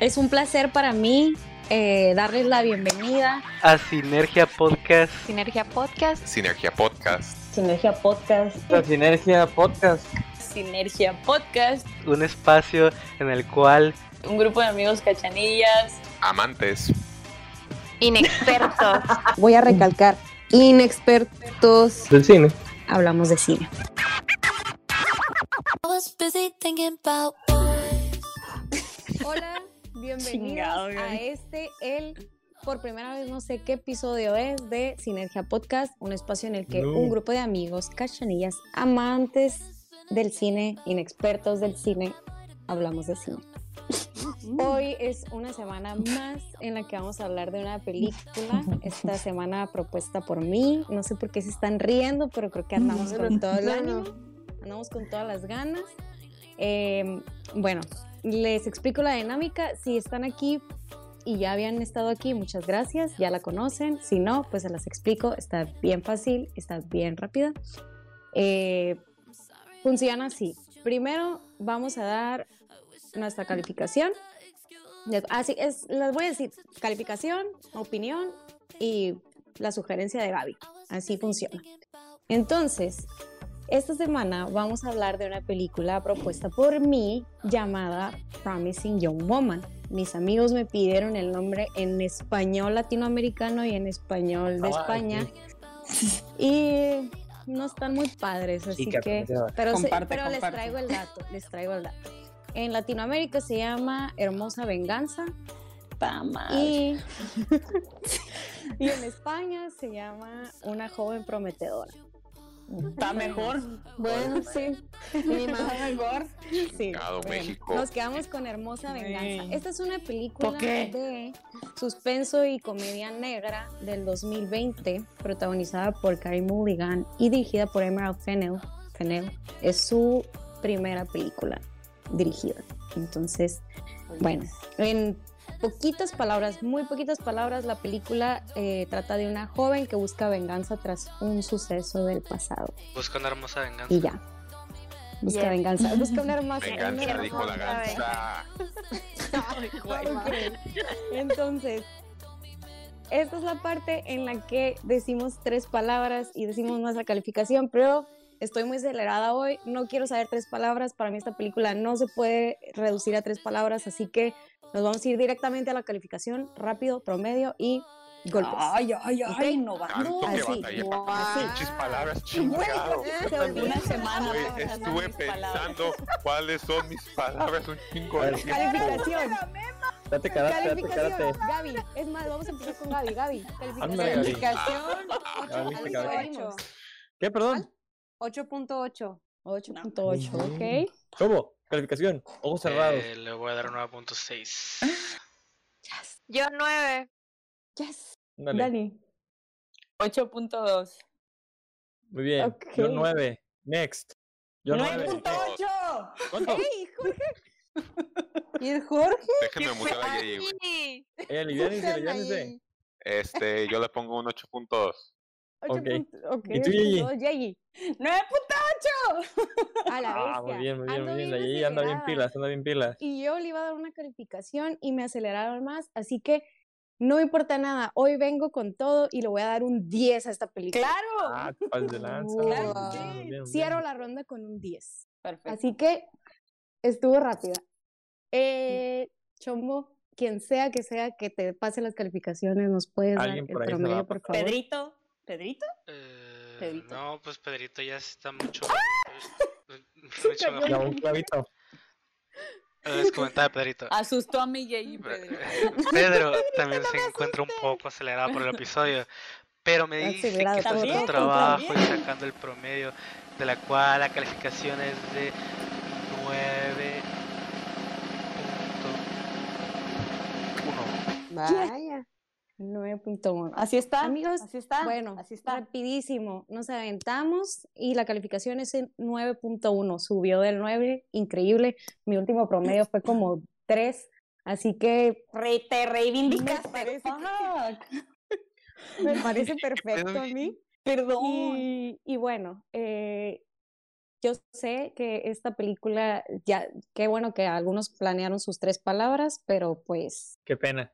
Es un placer para mí eh, darles la bienvenida a Sinergia Podcast. Sinergia Podcast. Sinergia Podcast. Sinergia Podcast. A Sinergia Podcast. Sinergia Podcast. Un espacio en el cual un grupo de amigos cachanillas, amantes, inexpertos. Voy a recalcar, inexpertos del cine. Hablamos de cine. Hola, bienvenidos a este, el, por primera vez no sé qué episodio es de Sinergia Podcast, un espacio en el que un grupo de amigos, cachanillas, amantes del cine, inexpertos del cine, hablamos de cine. Hoy es una semana más en la que vamos a hablar de una película. Esta semana propuesta por mí. No sé por qué se están riendo, pero creo que andamos con todo el ánimo. Andamos con todas las ganas. Em, bueno, les explico la dinámica. Si están aquí y ya habían estado aquí, muchas gracias. Ya la conocen. Si no, pues se las explico. Está bien fácil, está bien rápida. Eh, funciona así. Primero vamos a dar nuestra calificación. Así es, les voy a decir calificación, opinión y la sugerencia de Gaby. Así funciona. Entonces, esta semana vamos a hablar de una película propuesta por mí llamada Promising Young Woman. Mis amigos me pidieron el nombre en español latinoamericano y en español de España. Y no están muy padres, así que... Pero, pero les traigo el dato, les traigo el dato. En Latinoamérica se llama Hermosa Venganza. Y, y en España se llama Una joven prometedora. Está mejor. Bueno, sí. Ni más mejor. Sí. México. Nos quedamos con Hermosa Venganza. Esta es una película de suspenso y comedia negra del 2020, protagonizada por Carey Mulligan y dirigida por Emerald Fennell. Fennell. Es su primera película dirigida. Entonces, bueno, en poquitas palabras, muy poquitas palabras, la película eh, trata de una joven que busca venganza tras un suceso del pasado. Busca una hermosa venganza. Y ya. Busca venganza. Busca una hermosa venganza. dijo la ganza. Entonces, esta es la parte en la que decimos tres palabras y decimos nuestra calificación, pero estoy muy acelerada hoy, no quiero saber tres palabras, para mí esta película no se puede reducir a tres palabras, así que nos vamos a ir directamente a la calificación, rápido, promedio y golpes. Ay, ay, ay, ¿Okay? innovando. Así, Muchas palabras chingado. Una semana. estuve pensando cuáles son mis palabras, un chingo de Calificación. Date karate, date. Gaby, es más, vamos a empezar con Gaby. Gaby, calificación. Calificación. ¿Qué, perdón? 8.8. 8.8, ok. ¿Cómo? Calificación. Ojos cerrados. Eh, le voy a dar 9.6. Yes. Yo 9. Yes. Dale. Dani. 8.2. Muy bien. Ok. Yo 9. Next. Yo 9.8. ¿Cuánto? ¡Ey, Jorge! ¿Y el Jorge? Déjenme mutear a Yeye, güey. Eh, aliviánense, aliviánense. Este, yo le pongo un 8.2. 8. Ok. ok. ¿Y tú, Yeyi? 9.8. A la Ah, bestia. muy bien, muy bien, Ando muy bien. La bien Yeye anda bien pilas, anda bien pilas. Y yo le iba a dar una calificación y me aceleraron más, así que no me importa nada. Hoy vengo con todo y le voy a dar un 10 a esta película. Claro. Ah, de lanza. Claro sí. bien, Cierro bien. la ronda con un 10. Perfecto. Así que estuvo rápida. Eh, Chombo, quien sea que sea que te pase las calificaciones, nos puedes dar Alguien el la promedio, a por favor. Pedrito. ¿Pedrito? Eh, Pedrito. no, pues Pedrito ya está mucho. ¡Ah! eh, mucho mejor. Ya, un clavito. Les comentaba Pedrito. Asustó a mi Jay Pedrito. Eh, Pedro también se encuentra un poco acelerado por el episodio, pero me dice que está también, haciendo un trabajo y sacando el promedio, de la cual la calificación es de 9.1. Vaya. 9.1. Así está. Amigos, así está. Bueno, así está. rapidísimo. Nos aventamos y la calificación es en 9.1. Subió del 9, increíble. Mi último promedio fue como 3. Así que Re- te reivindicaste. Me parece que- me parece perfecto a mí. Perdón. Y, y bueno, eh, yo sé que esta película, ya, qué bueno que algunos planearon sus tres palabras, pero pues, Qué pena.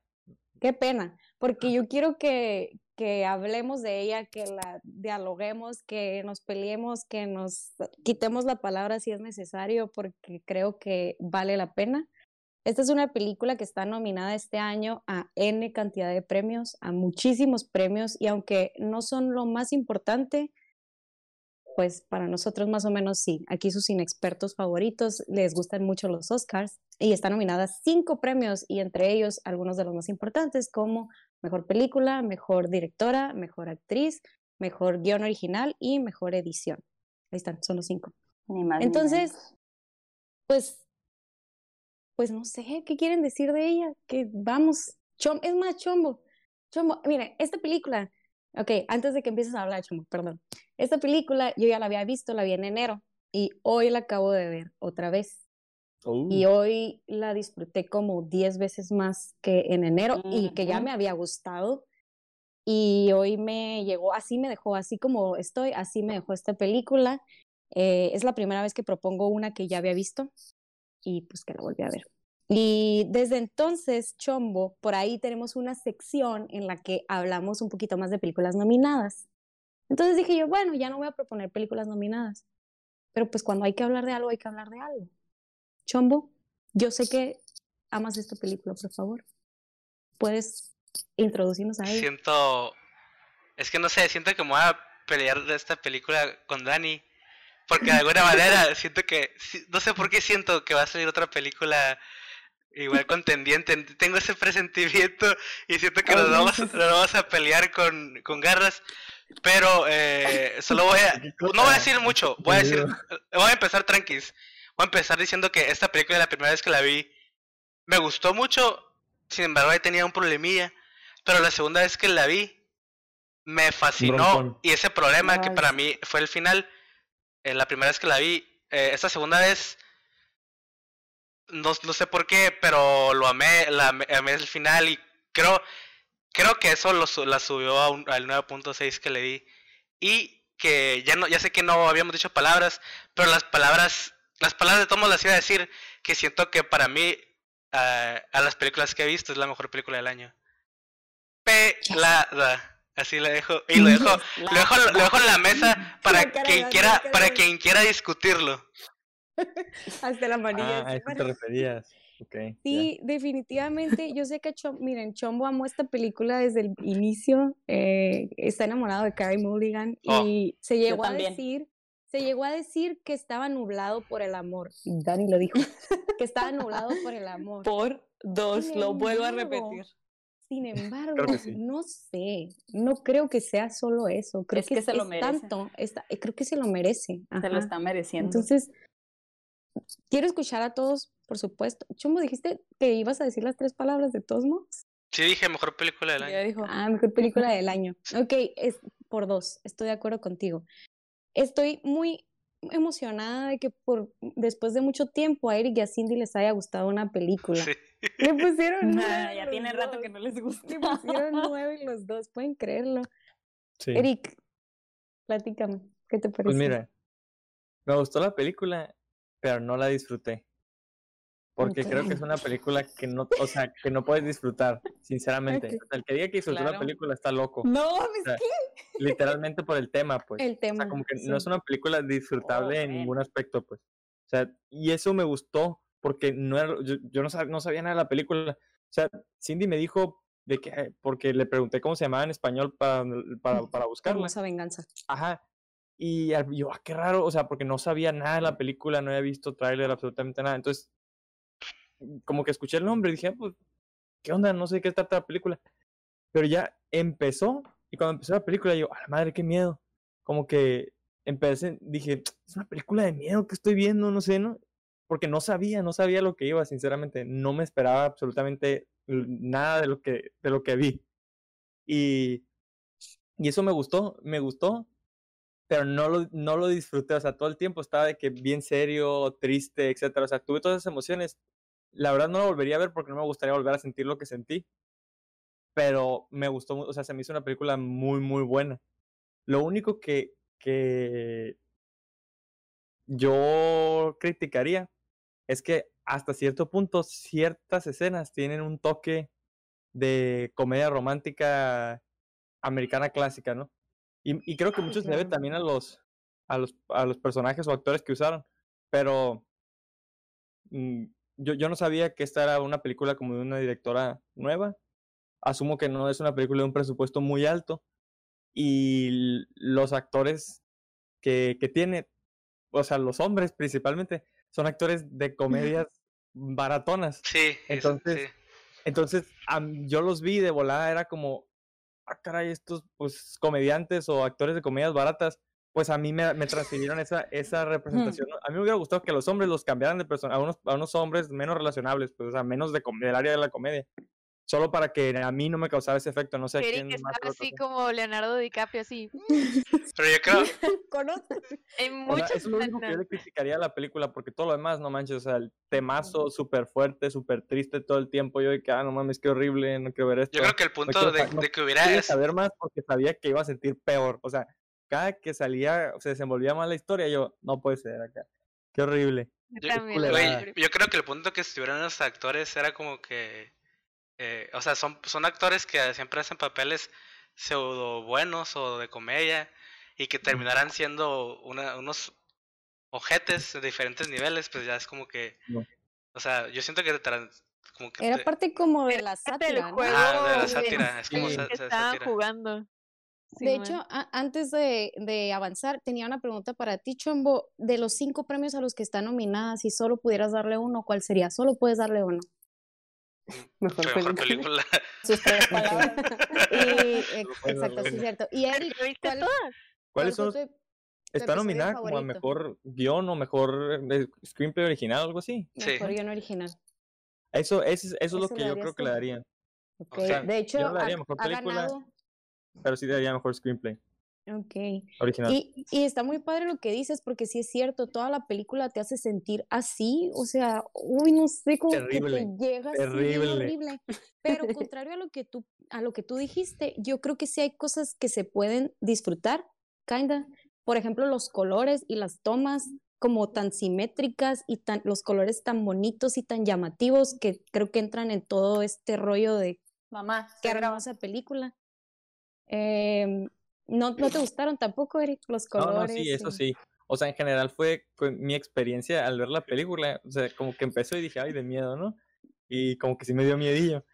qué pena, porque yo quiero que, que hablemos de ella, que la dialoguemos, que nos peleemos, que nos quitemos la palabra si es necesario, porque creo que vale la pena. Esta es una película que está nominada este año a N cantidad de premios, a muchísimos premios, y aunque no son lo más importante, pues para nosotros más o menos sí. Aquí sus inexpertos favoritos les gustan mucho los Oscars y está nominada a cinco premios y entre ellos algunos de los más importantes como Mejor Película, Mejor Directora, Mejor Actriz, Mejor Guión Original y Mejor Edición. Ahí están, son los cinco. Ni más ni Entonces, pues, pues no sé, ¿qué quieren decir de ella? Que vamos, chom es más chombo, chombo, mire, esta película, ok, antes de que empieces a hablar, chombo, perdón, esta película yo ya la había visto, la vi en enero y hoy la acabo de ver otra vez Uh, y hoy la disfruté como 10 veces más que en enero y que ya Ujú. me había gustado. Y hoy me llegó, así me dejó, así como estoy, así me dejó esta película. Eh, es la primera vez que propongo una que ya había visto y pues que la volví a ver. Y desde entonces, Chombo, por ahí tenemos una sección en la que hablamos un poquito más de películas nominadas. Entonces dije yo, bueno, ya no voy a proponer películas nominadas, pero pues cuando hay que hablar de algo, hay que hablar de algo. Chombo, yo sé que amas esta película, por favor. ¿Puedes introducirnos a ella? Siento. Es que no sé, siento que me voy a pelear de esta película con Dani. Porque de alguna manera siento que. No sé por qué siento que va a salir otra película igual contendiente. Tengo ese presentimiento y siento que nos vamos, nos vamos a pelear con, con garras. Pero eh, solo voy a. No voy a decir mucho. Voy a decir. Voy a empezar tranquis. Voy a empezar diciendo que esta película, la primera vez que la vi, me gustó mucho. Sin embargo, ahí tenía un problemilla. Pero la segunda vez que la vi, me fascinó. broncón. Y ese problema que para mí fue el final, eh, la primera vez que la vi, eh, esta segunda vez, no, no sé por qué, pero lo amé, la amé, amé el final y creo, creo que eso lo, su- la subió a un- al 9.6 que le di. Y que ya no, ya sé que no habíamos dicho palabras, pero las palabras, las palabras de todos las iba a decir, que siento que para mí, ah, a las películas que he visto, es la mejor película del año. Pelada. Así lo dejo, y lo dejo, lo dejo, lo dejo en la mesa para cara quien quiera, para quien quiera discutirlo. Hasta la manilla. Ah, a eso te referías. Ok. ya. Sí, definitivamente. Yo sé que Chom, miren, Chombo amó esta película desde el inicio. eh, está enamorado de Carrie Mulligan Oh, y se llegó a también. decir, se llegó a decir que estaba nublado por el amor. Dani lo dijo, que estaba nublado por el amor. Por dos, Sin lo vuelvo a embargo, repetir. Sin embargo, sí. no sé, no creo que sea solo eso. Creo Es que, que se lo es merece. tanto, está- eh, creo que se lo merece. Se lo ajá. está mereciendo. Entonces, quiero escuchar a todos, por supuesto. Chumbo, dijiste que ibas a decir las tres palabras de todos modos. Sí dije mejor película del ya año. dijo. Ah, mejor película del año. Ok, es por dos, estoy de acuerdo contigo. Estoy muy emocionada de que por después de mucho tiempo a Eric y a Cindy les haya gustado una película. Sí. Le pusieron Nah, nueve ya los tiene rato que dos. no les gusta. Le pusieron nueve los dos, pueden creerlo. Sí. Eric, platícame, ¿qué te parece? Pues mira, me gustó la película, pero no la disfruté. Porque creo que es una película que no, o sea, que no puedes disfrutar, sinceramente. O sea, el que diga que disfrutó la Claro. película está loco. No, O sea, literalmente por el tema, pues. el O tema. sea, como que sí. no es una película disfrutable en bueno. ningún aspecto, pues. O sea, y eso me gustó porque no era, yo, yo no, sab- no sabía nada de la película. O sea, Cindy me dijo de que, eh, porque le pregunté cómo se llamaba en español para, para, para buscarla. Hermosa venganza. Ajá. Y yo, ah, qué raro, o sea, porque no sabía nada de la película, no había visto tráiler, absolutamente nada. Entonces, como que escuché el nombre y dije, ah, pues, ¿qué onda? No sé qué trata la película. Pero ya empezó, y cuando empezó la película, yo, a la madre, qué miedo. Como que empecé, dije, es una película de miedo que estoy viendo, no sé, ¿no? Porque no sabía, no sabía lo que iba, sinceramente. No me esperaba absolutamente nada de lo que, de lo que vi. Y, y eso me gustó, me gustó, pero no lo, no lo disfruté, o sea, todo el tiempo estaba de que bien serio, triste, etcétera, o sea, tuve todas esas emociones. La verdad no lo volvería a ver porque no me gustaría volver a sentir lo que sentí, pero me gustó, o sea, se me hizo una película muy, muy buena. Lo único que, que yo criticaría es que hasta cierto punto ciertas escenas tienen un toque de comedia romántica americana clásica, ¿no? Y, y creo que Ah, mucho se debe también a los, a los, a los personajes o actores que usaron, pero mm, yo, yo no sabía que esta era una película como de una directora nueva. Asumo que no es una película de un presupuesto muy alto y los actores que, que tiene, o sea, los hombres principalmente, son actores de comedias baratonas. Sí, eso, Entonces, sí. Entonces, yo los vi de volada, era como, ah, caray, estos pues comediantes o actores de comedias baratas, pues a mí me, me transfirieron esa, esa representación. ¿no? A mí me hubiera gustado que los hombres los cambiaran de persona, a unos, a unos hombres menos relacionables, pues, o sea, menos de, del área de la comedia. Solo para que a mí no me causara ese efecto, no sé quién está más así como Leonardo DiCaprio, así. Pero yo creo, Conozco. En O sea, muchas eso es lo único que yo le criticaría a la película, porque todo lo demás, no manches, o sea, el temazo súper fuerte, súper triste todo el tiempo. Yo de que, ah, no mames, qué horrible, no quiero ver esto. yo creo que el no punto quiero de, no de que hubiera quería es, saber más porque sabía que iba a sentir peor. O sea, cada que salía, se desenvolvía mal la historia, yo, no puede ser acá. Qué horrible. Yo. Güey, creo que el punto que estuvieran los actores era como que, eh, o sea, son, son actores que siempre hacen papeles pseudo buenos o de comedia y que terminarán siendo una, unos ojetes de diferentes niveles, pues ya es como que, No. o sea, yo siento que te trans- como que Era te- parte como de la parte del sátira, ¿no? juego Ah, de la sátira, es como Sí. sátira. jugando. De hecho, antes de, de avanzar, tenía una pregunta para ti, Chombo. De los cinco premios a los que están nominadas, si solo pudieras darle uno, ¿cuál sería? Solo puedes darle uno. Mejor Mejor película. película. Sus tres palabras. Y, exacto, sí, uno. cierto. Y Eric, ¿lo viste ¿cuál? ¿Cuáles cuál son? Está nominada como a mejor guion o mejor eh, screenplay original o algo así. Sí. mejor guion original? Eso, eso, es- eso es lo que yo creo que le darían. Ok, sea, De hecho, yo le ha, daría mejor ha película. ganado. Pero sí daría mejor screenplay Ok. original. Y, y está muy padre lo que dices, porque sí es cierto, toda la película te hace sentir así, o sea, uy, no sé, que Terrible, te llega así terrible. horrible. Pero contrario a lo que tú, a lo que tú dijiste, yo creo que sí hay cosas que se pueden disfrutar, kinda. Por ejemplo, los colores y las tomas como tan simétricas y tan, los colores tan bonitos y tan llamativos que creo que entran en todo este rollo de Mamá, qué se graba. hermosa película. Em, ¿no, ¿No te gustaron tampoco, Eric, los No, colores? no, sí, eso sí. O sea, en general fue, mi experiencia al ver la película. O sea, como que empezó y dije, ay, de miedo, ¿no? Y como que sí me dio miedillo.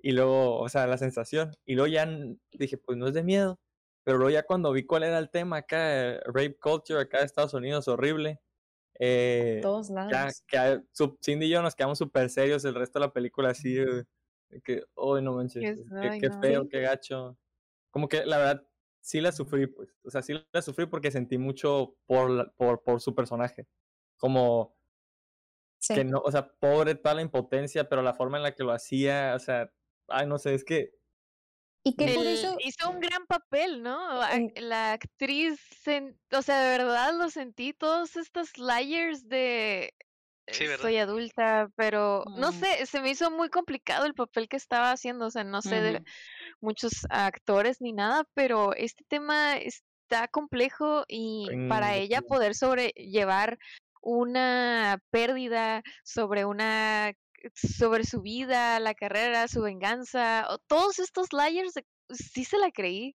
Y luego, o sea, la sensación. Y luego ya dije, pues no es de miedo. Pero luego ya cuando vi cuál era el tema acá, eh, rape culture acá de Estados Unidos, horrible. Eh, todos lados. ya, que Cindy y yo nos quedamos súper serios el resto de la película así, que, ay, no manches, Que- qué, qué no. feo, qué gacho. Como que la verdad, sí la sufrí, pues. O sea, sí la sufrí porque sentí mucho por, la- por, por su personaje. Como Sí. que no, o sea, pobre toda la impotencia, pero la forma en la que lo hacía, o sea, ay, no sé, es que Y que por El- eso, hizo un gran papel, ¿no? La actriz, sen- o sea, de verdad lo sentí, todos estos layers de Sí, soy adulta, pero no Mm. sé, se me hizo muy complicado el papel que estaba haciendo, o sea, no sé de muchos actores ni nada, pero este tema está complejo y para Mm, ella poder sobrellevar una pérdida sobre una sobre su vida, la carrera, su venganza, todos estos layers, sí se la creí.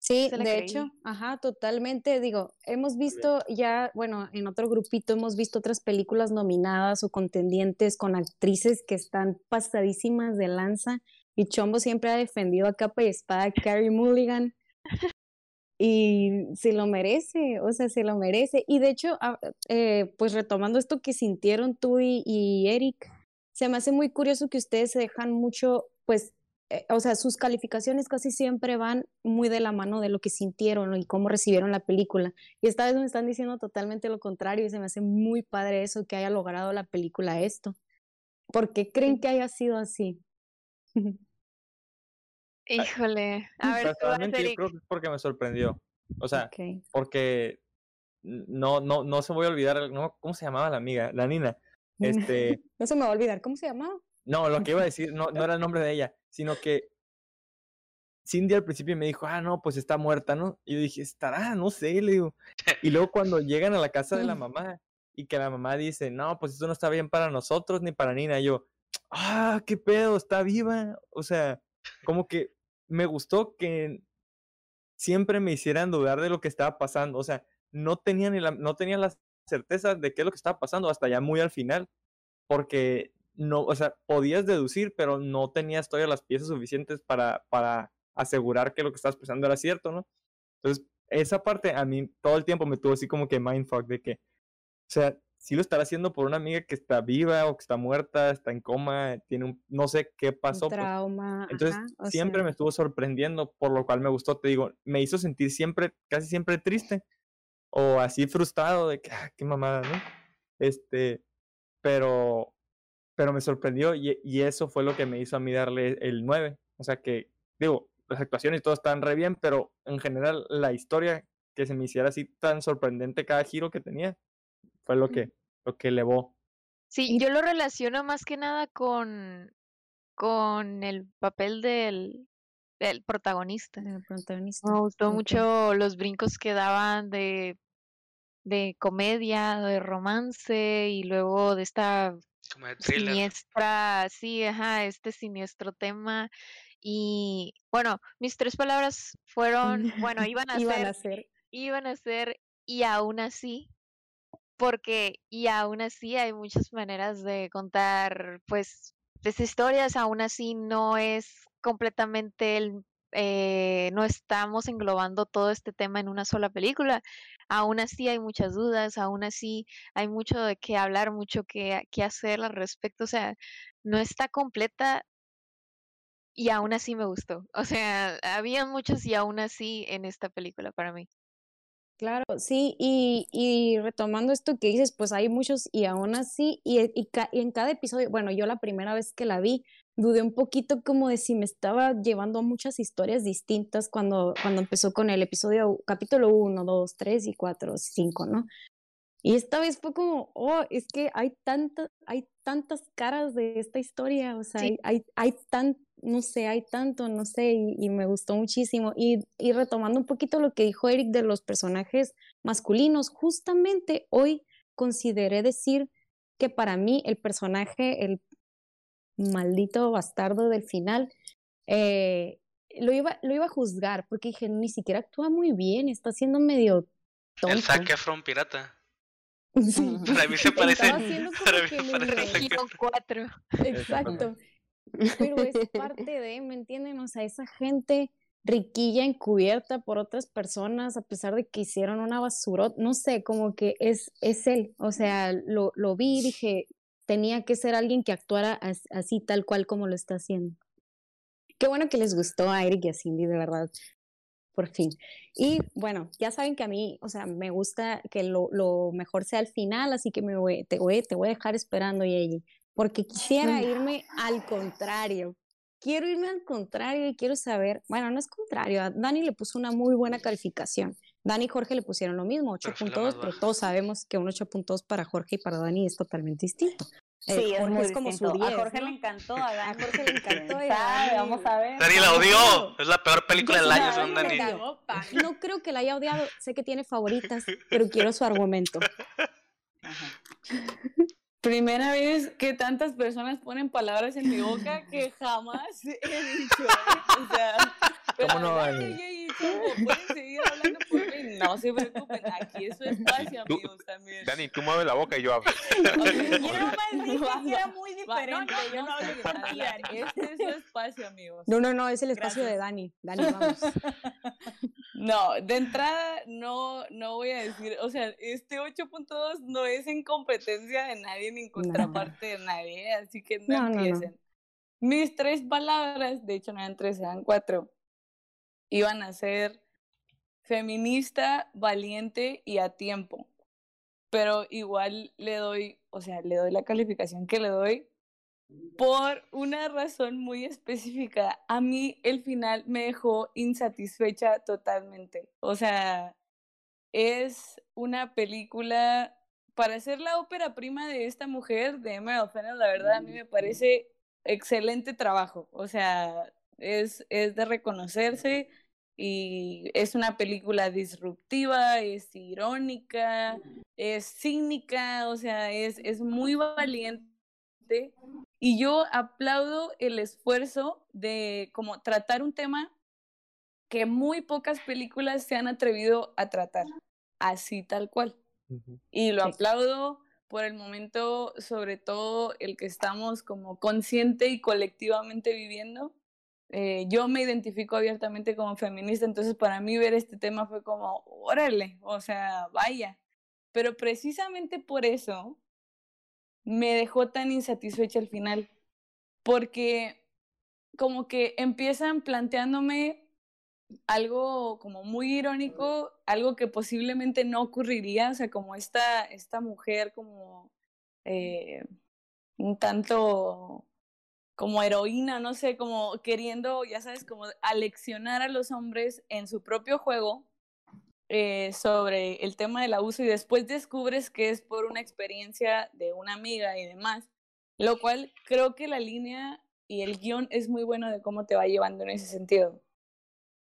Sí, de creí. hecho, ajá, totalmente, digo, hemos visto ya, bueno, en otro grupito hemos visto otras películas nominadas o contendientes con actrices que están pasadísimas de lanza y Chombo siempre ha defendido a capa y espada a Carrie Mulligan y se lo merece, o sea, se lo merece. Y de hecho, ah, eh, pues retomando esto que sintieron tú y, y Eric, se me hace muy curioso que ustedes se dejan mucho, pues, eh, o sea, sus calificaciones casi siempre van muy de la mano de lo que sintieron y cómo recibieron la película. Y esta vez me están diciendo totalmente lo contrario y se me hace muy padre eso que haya logrado la película esto. ¿Por qué creen que haya sido así? Híjole, a ver, tú vas, yo creo que es porque me sorprendió. O sea, porque no, no, no se voy a olvidar, no, ¿cómo se llamaba la amiga? La Nina. Este, No se me va a olvidar, ¿cómo se llamaba? No, lo que iba a decir no, no era el nombre de ella, sino que Cindy al principio me dijo, ah, no, pues está muerta, ¿no? Y yo dije, estará, no sé, le digo. Y luego cuando llegan a la casa de la mamá y que la mamá dice, no, pues eso no está bien para nosotros ni para Nina. Y yo, ah, qué pedo, está viva. O sea, como que me gustó que siempre me hicieran dudar de lo que estaba pasando. O sea, no tenía, ni la, no tenía la certeza de qué es lo que estaba pasando hasta ya muy al final. Porque no, o sea, podías deducir, pero no tenías todavía las piezas suficientes para, para asegurar que lo que estabas pensando era cierto, ¿no? Entonces, esa parte a mí todo el tiempo me tuvo así como que mindfuck de que, o sea, si lo estará haciendo por una amiga que está viva o que está muerta, está en coma, tiene un, no sé qué pasó. Un pues. trauma. Entonces, ajá, o siempre sea, me estuvo sorprendiendo, por lo cual me gustó, te digo, me hizo sentir siempre, casi siempre triste o así frustrado de que, ah, qué mamada, ¿no? Este, pero, pero me sorprendió y, y eso fue lo que me hizo a mí darle el 9. O sea que, digo, las actuaciones y todo están re bien, pero en general la historia que se me hiciera así tan sorprendente cada giro que tenía fue lo que, lo que elevó. Sí, yo lo relaciono más que nada con, con el papel del, del protagonista. el protagonista. Me gustó mucho los brincos que daban de, de comedia, de romance y luego de esta Como de thriller. siniestra, sí, ajá, este siniestro tema. Y bueno, mis tres palabras fueron, bueno, iban a Iban ser, a ser. iban a ser y aún así, porque y aún así hay muchas maneras de contar, pues, las historias, aún así no es completamente el, eh, no estamos englobando todo este tema en una sola película. Aún así hay muchas dudas, aún así hay mucho de qué hablar, mucho que, que hacer al respecto. O sea, no está completa y aún así me gustó. O sea, había muchos y aún así en esta película para mí. Claro, sí, y, y retomando esto que dices, pues hay muchos y aún así, y, y ca- y en cada episodio, bueno, yo la primera vez que la vi, dudé un poquito como de si me estaba llevando a muchas historias distintas cuando, cuando empezó con el episodio, capítulo 1, 2, 3 y 4, 5, ¿no? Y esta vez fue como, oh, es que hay tantas, hay tantas caras de esta historia, o sea, Sí. hay, hay, hay tan, no sé, hay tanto, no sé, y, y me gustó muchísimo. Y, y retomando un poquito lo que dijo Eric de los personajes masculinos, justamente hoy consideré decir que para mí el personaje, el maldito bastardo del final, eh, lo iba, lo iba a juzgar, porque dije, ni siquiera actúa muy bien, está siendo medio tonto. El Zac Efron pirata. Sí. Para mí se parece. Estaba haciendo como Para mí lo parece Zac re- Guión cuatro. Exacto. Pero es parte de, ¿me entienden? O sea, esa gente riquilla encubierta por otras personas, a pesar de que hicieron una basurot, no sé, como que es, es él. O sea, lo, lo vi y dije, tenía que ser alguien que actuara as- así, tal cual como lo está haciendo. Qué bueno que les gustó a Eric y a Cindy, de verdad. Por fin. Y bueno, ya saben que a mí, o sea, me gusta que lo, lo mejor sea al final, así que me voy, te, voy, te voy a dejar esperando, Yeyi, porque quisiera irme al contrario. Quiero irme al contrario y quiero saber, bueno, no es contrario, a Dani le puso una muy buena calificación. Dani y Jorge le pusieron lo mismo, Pero fue la 8.2, más pero todos sabemos que un 8.2 para Jorge y para Dani es totalmente distinto. Eh, Sí, es Jorge muy es como su distinto. 10, a Jorge ¿no? le encantó, a Dani. Jorge le encantó a Dani- Vamos a ver. Dani la odió. Es la peor película Yo del año, según Dani. No creo que la haya odiado, sé que tiene favoritas, pero quiero su argumento. Ajá. Primera vez que tantas personas ponen palabras en mi boca que jamás he dicho. ¿eh? O sea, pero ¿Cómo no, Dani? Pueden seguir hablando por mí. No se preocupen, aquí es su espacio, Tú- amigos, también. Dani, tú mueves la boca y yo hablo. Yo nomás dije Va, que era muy va, no, diferente. no, yo no no sé mentían, Este es su espacio, amigos. No, no, no, es el espacio de Gracias. Dani. Dani, vamos. No, de entrada no, no voy a decir, o sea, este 8.2 no es en competencia de nadie ni en contraparte de nadie, así que no, No, no, no. empiecen. Mis tres palabras, de hecho no eran tres, eran cuatro, iban a ser feminista, valiente y a tiempo. Pero igual le doy, o sea, le doy la calificación que le doy por una razón muy específica. A mí el final me dejó insatisfecha totalmente. O sea, es una película para ser la ópera prima de esta mujer, de Emerald Fennell, la verdad a mí me parece excelente trabajo. O sea, es, es de reconocerse y es una película disruptiva, es irónica, es cínica, o sea, es, es muy valiente. Y yo aplaudo el esfuerzo de como tratar un tema que muy pocas películas se han atrevido a tratar, así tal cual. Y lo Sí. aplaudo por el momento, sobre todo el que estamos como consciente y colectivamente viviendo. Eh, yo me identifico abiertamente como feminista, entonces para mí ver este tema fue como, órale, o sea, vaya. Pero precisamente por eso me dejó tan insatisfecha al final, porque como que empiezan planteándome algo como muy irónico, algo que posiblemente no ocurriría, o sea, como esta, esta mujer como eh, un tanto como heroína, no sé, como queriendo, ya sabes, como aleccionar a los hombres en su propio juego eh, sobre el tema del abuso y después descubres que es por una experiencia de una amiga y demás, lo cual creo que la línea y el guion es muy bueno de cómo te va llevando en ese sentido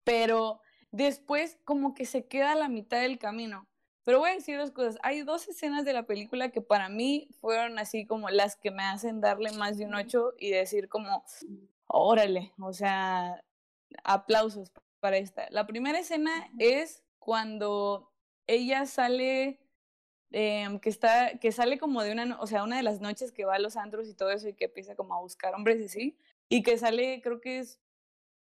pero después como que se queda a la mitad del camino. Pero voy a decir dos cosas. Hay dos escenas de la película que para mí fueron así como las que me hacen darle más de un 8 y decir como, órale, o sea, aplausos para esta. La primera escena es cuando ella sale, em, que está, que sale como de una, o sea, una de las noches que va a los antros y todo eso y que empieza como a buscar hombres y así, y que sale, creo que es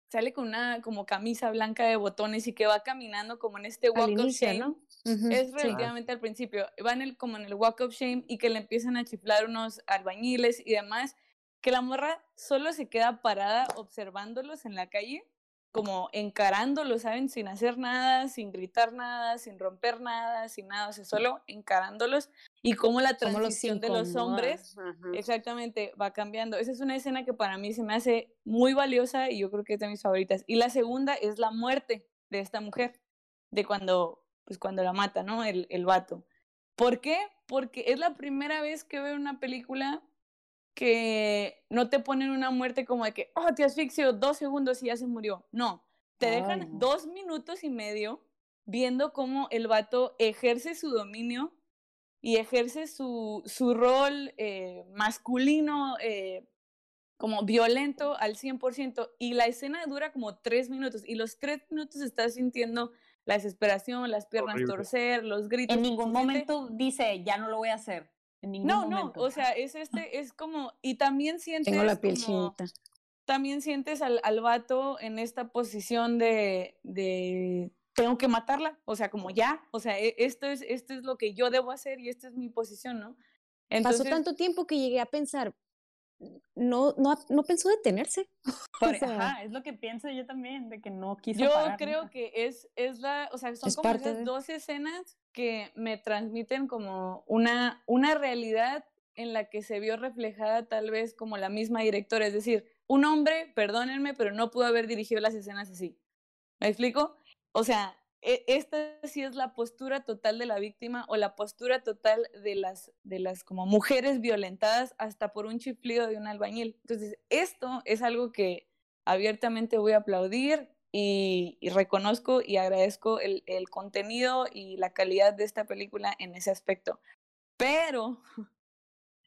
sale con una como camisa blanca de botones y que va caminando como en este walk Al of shame. ¿no? Es sí. relativamente al principio. Va en el, como en el walk of shame y que le empiezan a chiflar unos albañiles y demás. Que la morra solo se queda parada observándolos en la calle, como encarándolos, ¿saben? Sin hacer nada, sin gritar nada, sin romper nada, sin nada, o sea, solo encarándolos. Y cómo la los transición de los hombres. Exactamente, va cambiando. Esa es una escena que para mí se me hace muy valiosa y yo creo que es de mis favoritas. Y la segunda es la muerte de esta mujer, de cuando, pues cuando la mata, ¿no? El, el vato. ¿Por qué? Porque es la primera vez que veo una película que no te ponen una muerte como de que, oh, te asfixio dos segundos y ya se murió. No, te dejan Ay, dos minutos y medio viendo cómo el vato ejerce su dominio y ejerce su, su rol eh, masculino, eh, como violento al 100%. Y la escena dura como tres minutos. Y los tres minutos estás sintiendo la desesperación, las piernas Horrible. torcer, los gritos. En ningún momento dice, ya no lo voy a hacer. En ningún No, no, momento. o sea, es este, es como, y también sientes Tengo la piel como- chinita. también sientes al, al vato en esta posición de, de tengo que matarla, o sea, como ya, o sea, e- esto es, esto es lo que yo debo hacer y esta es mi posición, ¿no? Entonces, Pasó tanto tiempo que llegué a pensar, no, no, no pensó detenerse. Por- o sea, ajá, es lo que pienso yo también, de que no quiso yo parar creo nunca. que es, es la, o sea, son Es como esas de- dos escenas que me transmiten como una, una realidad en la que se vio reflejada tal vez como la misma directora, es decir, un hombre, perdónenme, pero no pudo haber dirigido las escenas así. ¿Me explico? O sea, esta sí es la postura total de la víctima o la postura total de las, de las como mujeres violentadas hasta por un chiflido de un albañil. Entonces, esto es algo que abiertamente voy a aplaudir y, y reconozco y agradezco el, el contenido y la calidad de esta película en ese aspecto. Pero,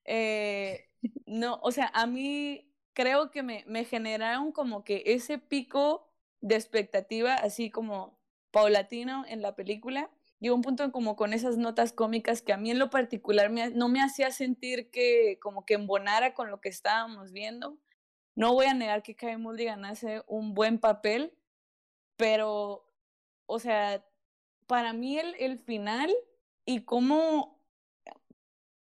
eh, no, o sea, a mí creo que me, me generaron como que ese pico de expectativa, así como paulatino en la película. Llegó un punto como con esas notas cómicas que a mí en lo particular no me hacía sentir que como que embonara con lo que estábamos viendo. No voy a negar que Kai Mulligan hace un buen papel, pero, o sea, para mí el, el final y cómo,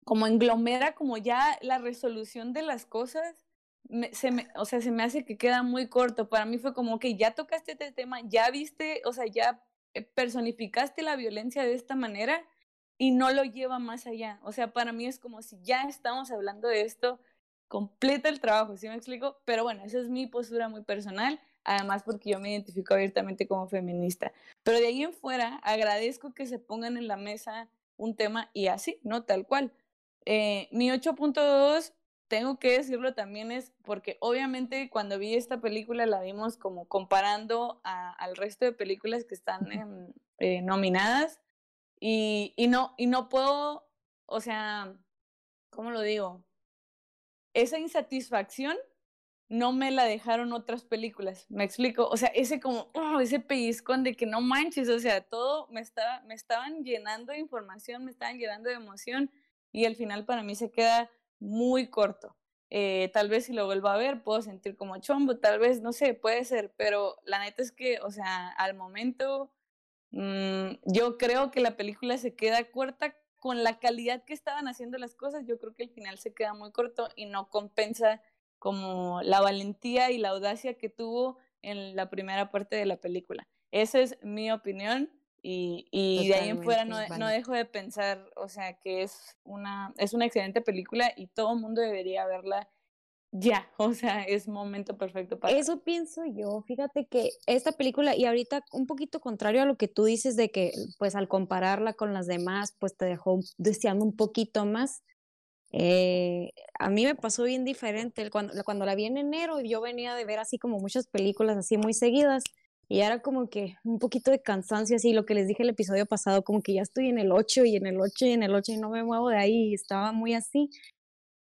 como englomera como ya la resolución de las cosas, me- se me, o sea, se me hace que queda muy corto. Para mí fue como que ya tocaste este tema, ya viste, o sea, ya eh, personificaste la violencia de esta manera y no lo lleva más allá. O sea, para mí es como si ya estamos hablando de esto, completa el trabajo, ¿sí me explico? Pero bueno, esa es mi postura muy personal, además porque yo me identifico abiertamente como feminista. Pero de ahí en fuera, agradezco que se pongan en la mesa un tema y así, ¿no? Tal cual. Eh, mi 8.2 tengo que decirlo también es porque obviamente cuando vi esta película la vimos como comparando a- al resto de películas que están eh, nominadas y, y no, y no puedo, o sea, ¿cómo lo digo? Esa insatisfacción no me la dejaron otras películas, me explico, o sea, ese como, oh, ese pellizcón de que no manches, o sea, todo me estaba, me estaban llenando de información, me estaban llenando de emoción y al final para mí se queda muy corto. Eh, tal vez si lo vuelvo a ver puedo sentir como chombo, tal vez, no sé, puede ser, pero la neta es que, o sea, al momento mm, yo creo que la película se queda corta con la calidad que estaban haciendo las cosas, yo creo que el final se queda muy corto y no compensa como la valentía y la audacia que tuvo en la primera parte de la película. Esa es mi opinión y, y de ahí en fuera no, no dejo de pensar, o sea, que es una, es una excelente película y todo el mundo debería verla ya, o sea, es momento perfecto para Eso pienso yo. Fíjate que esta película, y ahorita un poquito contrario a lo que tú dices de que, pues al compararla con las demás, pues te dejó deseando un poquito más. Eh, a mí me pasó bien diferente. Cuando, cuando la vi en enero, yo venía de ver así como muchas películas así muy seguidas. Y era como que un poquito de cansancio, así lo que les dije el episodio pasado, como que ya estoy en el 8 y en el 8 y en el 8 y no me muevo de ahí, y estaba muy así.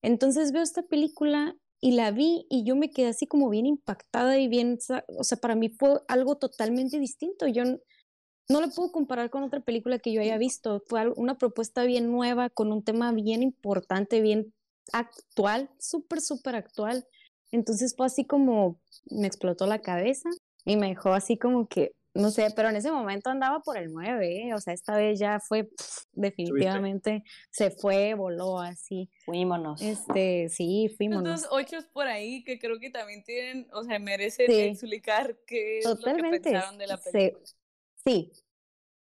Entonces veo esta película y la vi y yo me quedé así como bien impactada y bien, o sea, para mí fue algo totalmente distinto. Yo no lo puedo comparar con otra película que yo haya visto. Fue una propuesta bien nueva, con un tema bien importante, bien actual, súper, súper actual. Entonces fue así como me explotó la cabeza y me dejó así como que, no sé, pero en ese momento andaba por el 9, ¿eh? O sea, esta vez ya fue pf, definitivamente, se fue, voló así. Fuímonos. Este, sí, fuimos. Estos ocho por ahí que creo que también tienen, o sea, merecen Sí. explicar qué es lo que Totalmente. pensaron de la película. sí,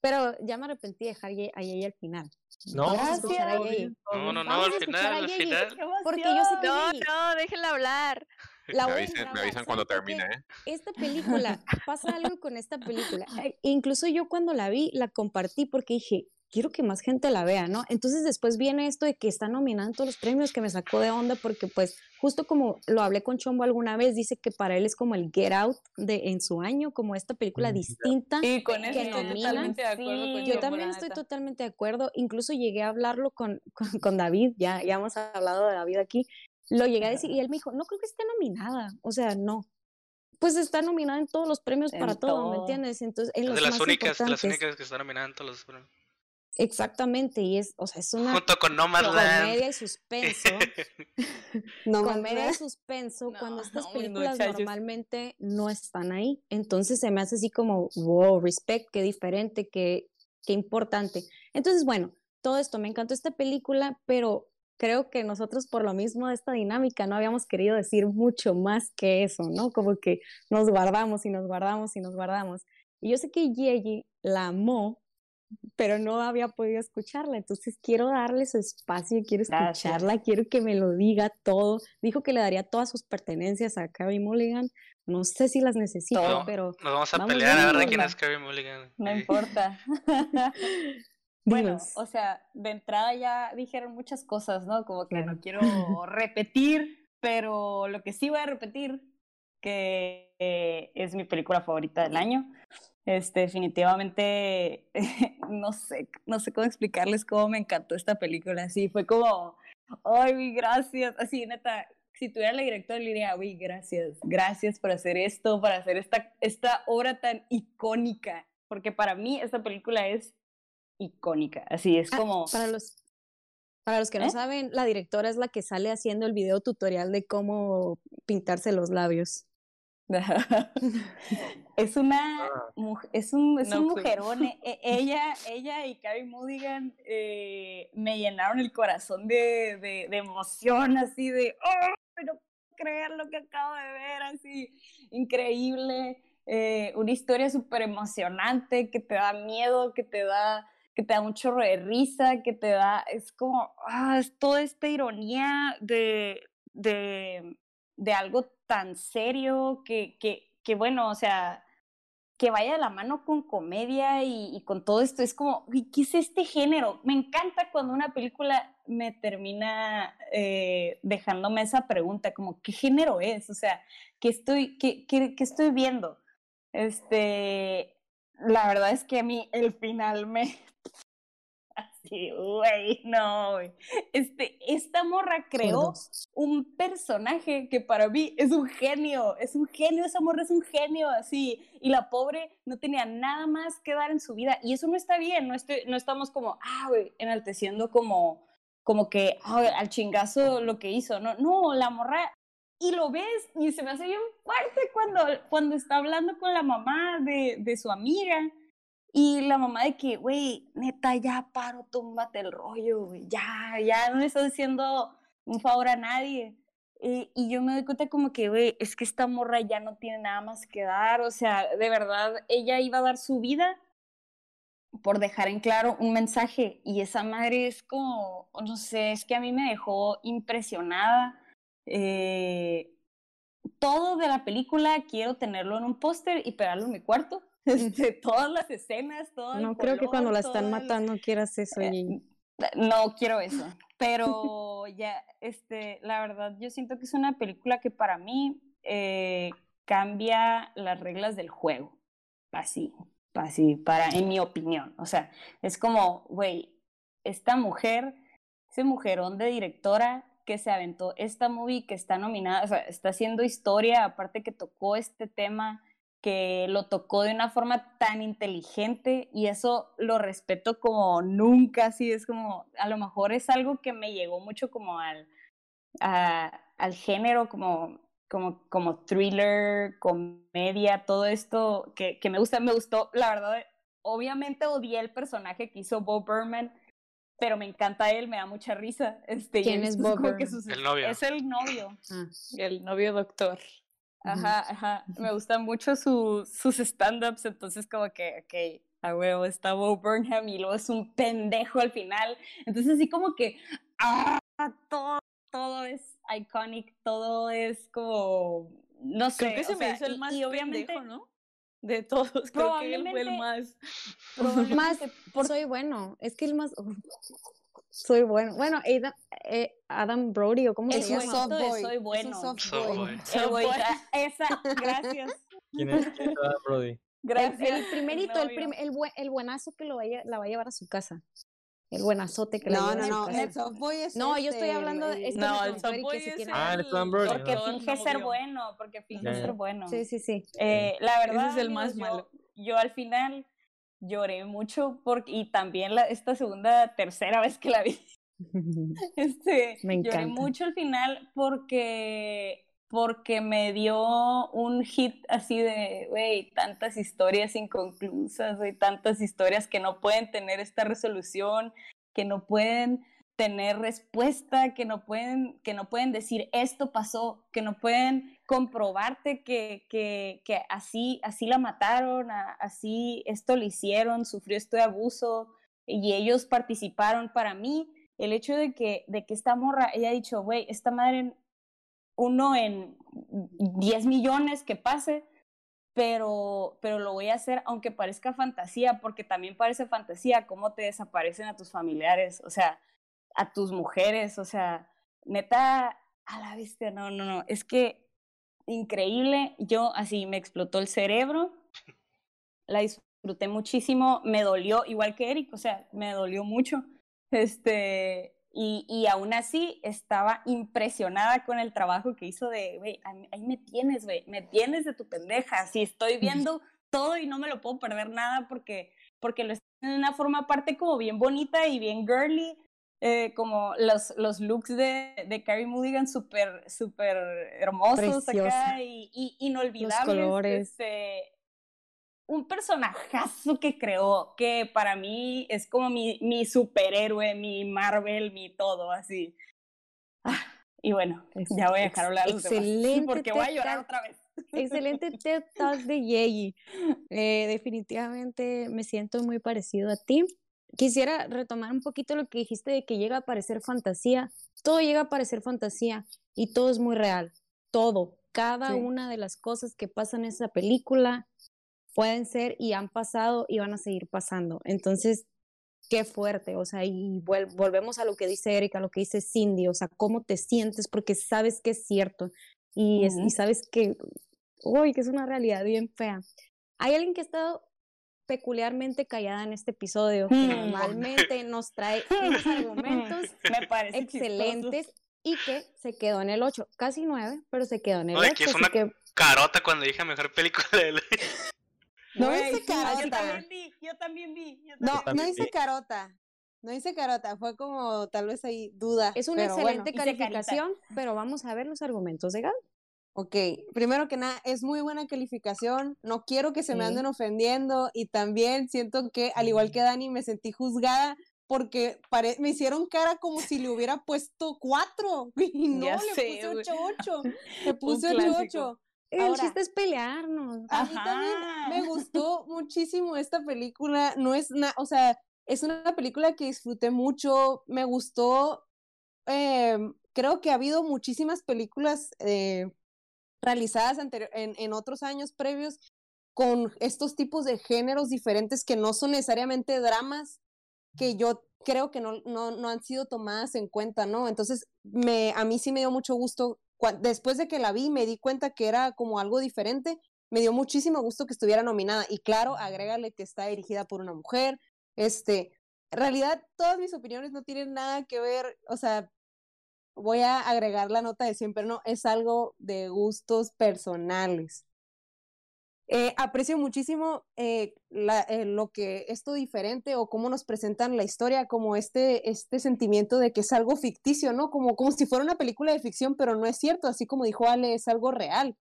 pero ya me arrepentí de dejar a Yeye al final. No, Gracias. No, no, no, al final, al final. ¡Qué Porque yo sé que No, no, déjenla hablar. La me avisen, me avisan cuando termine, ¿eh? Esta película, pasa algo con esta película. Incluso yo cuando la vi, la compartí porque dije, quiero que más gente la vea, ¿no? Entonces después viene esto de que está nominando todos los premios que me sacó de onda porque pues justo como lo hablé con Chombo alguna vez, dice que para él es como el Get Out de en su año, como esta película distinta. Y con eso que estoy nominan. totalmente de acuerdo Sí. con Yo también estoy neta. totalmente de acuerdo. Incluso llegué a hablarlo con, con, con David, ya, ya hemos hablado de David aquí. Lo llegué a decir y él me dijo, no creo que esté nominada. O sea, no. Pues está nominada en todos los premios En para todo, ¿me entiendes? Entonces, en los de las más únicas, de las únicas que están nominadas en todos los premios. Exactamente, y es, o sea, es una Junto con comedia y suspenso. No comedia y suspenso, cuando estas no, películas normalmente no están ahí. Entonces se me hace así como, wow, respect, qué diferente, qué, qué importante. Entonces, bueno, todo esto, me encantó esta película, pero creo que nosotros por lo mismo de esta dinámica no habíamos querido decir mucho más que eso, ¿no? Como que nos guardamos y nos guardamos y nos guardamos. Y yo sé que Yeji la amó, pero no había podido escucharla, entonces quiero darle su espacio, quiero Gracias. escucharla, quiero que me lo diga todo. Dijo que le daría todas sus pertenencias a Carrie Mulligan, no sé si las necesito, Todo. pero Nos vamos a Vamos pelear a ver de quién ¿no? es Carrie Mulligan. No Sí. importa. Bueno, dinos. o sea, de entrada ya dijeron muchas cosas, ¿no? Como que Claro. no quiero repetir, pero lo que sí voy a repetir, que eh, es mi película favorita del año. Este, definitivamente, no sé, no sé cómo explicarles cómo me encantó esta película. Así fue como, ay, gracias. Así, neta, si tuviera la directora, le diría, uy, gracias, gracias por hacer esto, para hacer esta, esta obra tan icónica. Porque para mí esta película es icónica. Así es Ah, como. para los para los que no ¿Eh? saben, la directora es la que sale haciendo el video tutorial de cómo pintarse los labios. es una muj- es un, es No un clue. mujerón. e- e- ella, ella y Carrie Mulligan eh, me llenaron el corazón de, de, de emoción, así de ¡Oh! No puedo creer lo que acabo de ver, así increíble. eh, una historia súper emocionante que te da miedo, que te da que te da un chorro de risa, que te da, es como, ah, es toda esta ironía de, de, de algo tan serio que, que, que, bueno, o sea, que vaya de la mano con comedia y, con todo esto. Es como, ¿qué es este género? Me encanta cuando una película me termina eh, dejándome esa pregunta, como, ¿qué género es? O sea, ¿qué estoy, qué, qué, qué estoy viendo? Este, la verdad es que a mí el final me, así, güey, no, güey. Este, esta morra creó un personaje que para mí es un genio, es un genio, esa morra es un genio, así. Y la pobre no tenía nada más que dar en su vida. Y eso no está bien, no, estoy, no estamos como, ah, güey, enalteciendo como, como que al chingazo lo que hizo. No, no, la morra y lo ves y se me hace bien fuerte cuando, cuando está hablando con la mamá de, de su amiga y la mamá de que, güey, neta, ya paro, túmbate el rollo, güey, ya, ya no le estás diciendo un favor a nadie. Y, y yo me doy cuenta como que, güey, es que esta morra ya no tiene nada más que dar, o sea, de verdad, ella iba a dar su vida por dejar en claro un mensaje y esa madre es como, no sé, es que a mí me dejó impresionada. Eh, todo de la película quiero tenerlo en un póster y pegarlo en mi cuarto. Este, todas las escenas, todo No creo que cuando la están matando quieras eso, eh, No quiero eso, pero ya, este, la verdad, yo siento que es una película que para mí eh, cambia las reglas del juego, así, así, para, en mi opinión, o sea, es como, güey, esta mujer, ese mujerón de directora que se aventó esta movie que está nominada, o sea, está haciendo historia, aparte que tocó este tema, que lo tocó de una forma tan inteligente y eso lo respeto como nunca, así es como, a lo mejor es algo que me llegó mucho como al, al género, como, como, como thriller, comedia, todo esto que, que me gusta, me gustó, la verdad, obviamente odié el personaje que hizo Bob Berman, pero me encanta él, me da mucha risa. Este, ¿Quién es Bob el novio. Es el novio. Ah, el novio doctor. Ajá, ajá. Me gustan mucho su, sus stand-ups, entonces como que, ok, a huevo, está Bo Burnham y luego es un pendejo al final. Entonces así como que, ah, todo, todo es iconic, todo es como, no sé. Creo que se me hizo el más pendejo, ¿no? De todos, creo que él fue el más. Más, soy bueno, es que el más, soy bueno. Bueno, Adam, eh, Adam Brody, o cómo se llama. Soft boy. Soy bueno. Soft boy. Soft boy. Esa, gracias. ¿Quién es, Adam Brody? Gracias. El, primerito, el, prim, el, el, buenazo que lo vaya, la va a llevar a su casa. El buenazote que no, lleva no, su no, el softboy es No, este, yo estoy hablando de... Este no, el softboy es el... Ah, el. Porque finge ser bueno, porque finge ser bueno. Sí, sí, sí. Eh, la verdad... Ese es el más malo. Yo al final lloré mucho porque, y también la, esta segunda, tercera vez que la vi, este, me lloré mucho al final porque porque me dio un hit así de, güey, tantas historias inconclusas, güey, tantas historias que no pueden tener esta resolución, que no pueden tener respuesta, que no pueden, que no pueden decir esto pasó, que no pueden comprobarte que, que, que así, así la mataron, así esto le hicieron, sufrió este abuso y ellos participaron para mí. El hecho de que, de que esta morra, ella dicho, güey, esta madre, uno en 10 millones que pase, pero, pero lo voy a hacer aunque parezca fantasía, porque también parece fantasía cómo te desaparecen a tus familiares, o sea, a tus mujeres, o sea, neta, a la bestia, no, no, no, es que increíble, yo así me explotó el cerebro, la disfruté muchísimo, me dolió, igual que Eric, o sea, me dolió mucho este, y, y aún así estaba impresionada con el trabajo que hizo de, güey, ahí me tienes, güey, me tienes de tu pendeja. Si estoy viendo todo y no me lo puedo perder nada porque, porque lo está en una forma aparte como bien bonita y bien girly. Eh, como los, los looks de, de Carrie Mulligan súper, súper hermosos acá y, y, inolvidables. Los colores. Este, un personajazo que creó, que para mí es como mi, mi superhéroe, mi Marvel, mi todo, así. Ah, y bueno, ya voy a dejar hablar Excelente. porque voy a llorar otra vez. Excelente TED Talk de Yeji. Eh, definitivamente me siento muy parecido a ti. Quisiera retomar un poquito lo que dijiste de que llega a parecer fantasía. Todo llega a parecer fantasía y todo es muy real. Todo. Cada una de las cosas que pasan en esa película pueden ser y han pasado y van a seguir pasando. Entonces, qué fuerte, o sea, y volvemos a lo que dice Erika, a lo que dice Cindy, o sea, cómo te sientes porque sabes que es cierto y, y sabes que, uy, que es una realidad bien fea. Hay alguien que ha estado peculiarmente callada en este episodio, que hmm. normalmente nos trae unos argumentos excelentes y que se quedó en el 8, casi 9, pero se quedó en el 8. Que es una carota cuando dije mejor película de No dice carota. Yo también vi, yo también vi. no, no dice carota. No dice carota, fue como tal vez ahí duda. Es una excelente calificación, pero vamos a ver los argumentos de Gaby. Ok, primero que nada, es muy buena calificación. No quiero que se me anden ofendiendo y también siento que, al igual que Dani, me sentí juzgada porque me hicieron cara como si le hubiera puesto cuatro y no, le puse ocho ocho. Le puse ocho ocho. El chiste es pelearnos. A mí también me gustó muchísimo esta película. No es nada, o sea, es una película que disfruté mucho. Me gustó. Em, creo que ha habido muchísimas películas eh, realizadas en, en otros años previos con estos tipos de géneros diferentes que no son necesariamente dramas, que yo creo que no, no, no han sido tomadas en cuenta, ¿no? Entonces, me, a mí sí me dio mucho gusto, después de que la vi, me di cuenta que era como algo diferente, me dio muchísimo gusto que estuviera nominada. Y claro, agrégale que está dirigida por una mujer. Este, en realidad, todas mis opiniones no tienen nada que ver, o sea, voy a agregar la nota de siempre, no, es algo de gustos personales. Eh, aprecio muchísimo eh, la, eh, lo que esto diferente o cómo nos presentan la historia, como este, este sentimiento de que es algo ficticio, ¿no? Como, como si fuera una película de ficción, pero no es cierto, así como dijo Ale, es algo real.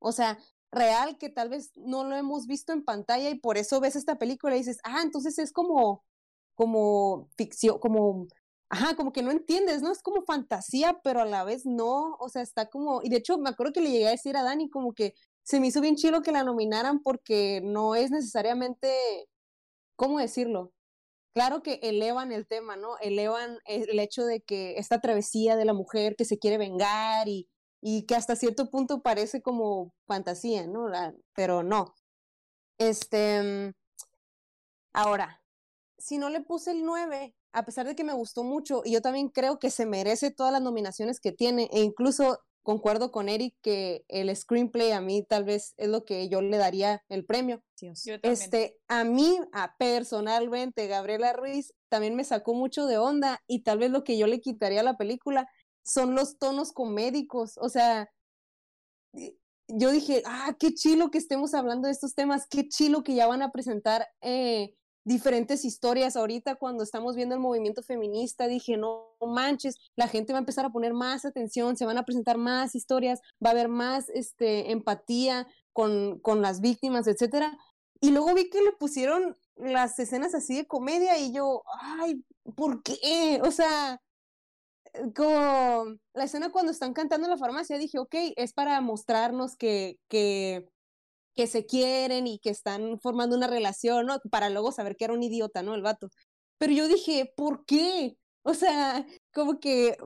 O sea, real que tal vez no lo hemos visto en pantalla y por eso ves esta película y dices, ah, entonces es como, como ficción, como ajá, como que no entiendes, ¿no? Es como fantasía, pero a la vez no, o sea, está como, y de hecho me acuerdo que le llegué a decir a Dani como que se me hizo bien chido que la nominaran porque no es necesariamente, ¿cómo decirlo? Claro que elevan el tema, ¿no? Elevan el hecho de que esta travesía de la mujer que se quiere vengar y, y que hasta cierto punto parece como fantasía, ¿no? pero no. Este, ahora, si no le puse el 9, a pesar de que me gustó mucho, y yo también creo que se merece todas las nominaciones que tiene, e incluso concuerdo con Eric que el screenplay a mí tal vez es lo que yo le daría el premio. este, a mí, a personalmente, Gabriela Ruiz también me sacó mucho de onda y tal vez lo que yo le quitaría a la película son los tonos comédicos, o sea, yo dije, ah, qué chilo que estemos hablando de estos temas, qué chilo que ya van a presentar eh, diferentes historias. Ahorita cuando estamos viendo el movimiento feminista, dije, no manches, la gente va a empezar a poner más atención, se van a presentar más historias, va a haber más este, empatía con, con las víctimas, etcétera. Y luego vi que le pusieron las escenas así de comedia y yo, ay, ¿por qué? O sea, como la escena cuando están cantando en la farmacia, dije, ok, es para mostrarnos que, que que se quieren y que están formando una relación, ¿no? Para luego saber que era un idiota, ¿no? El vato. Pero yo dije, ¿por qué? O sea, como que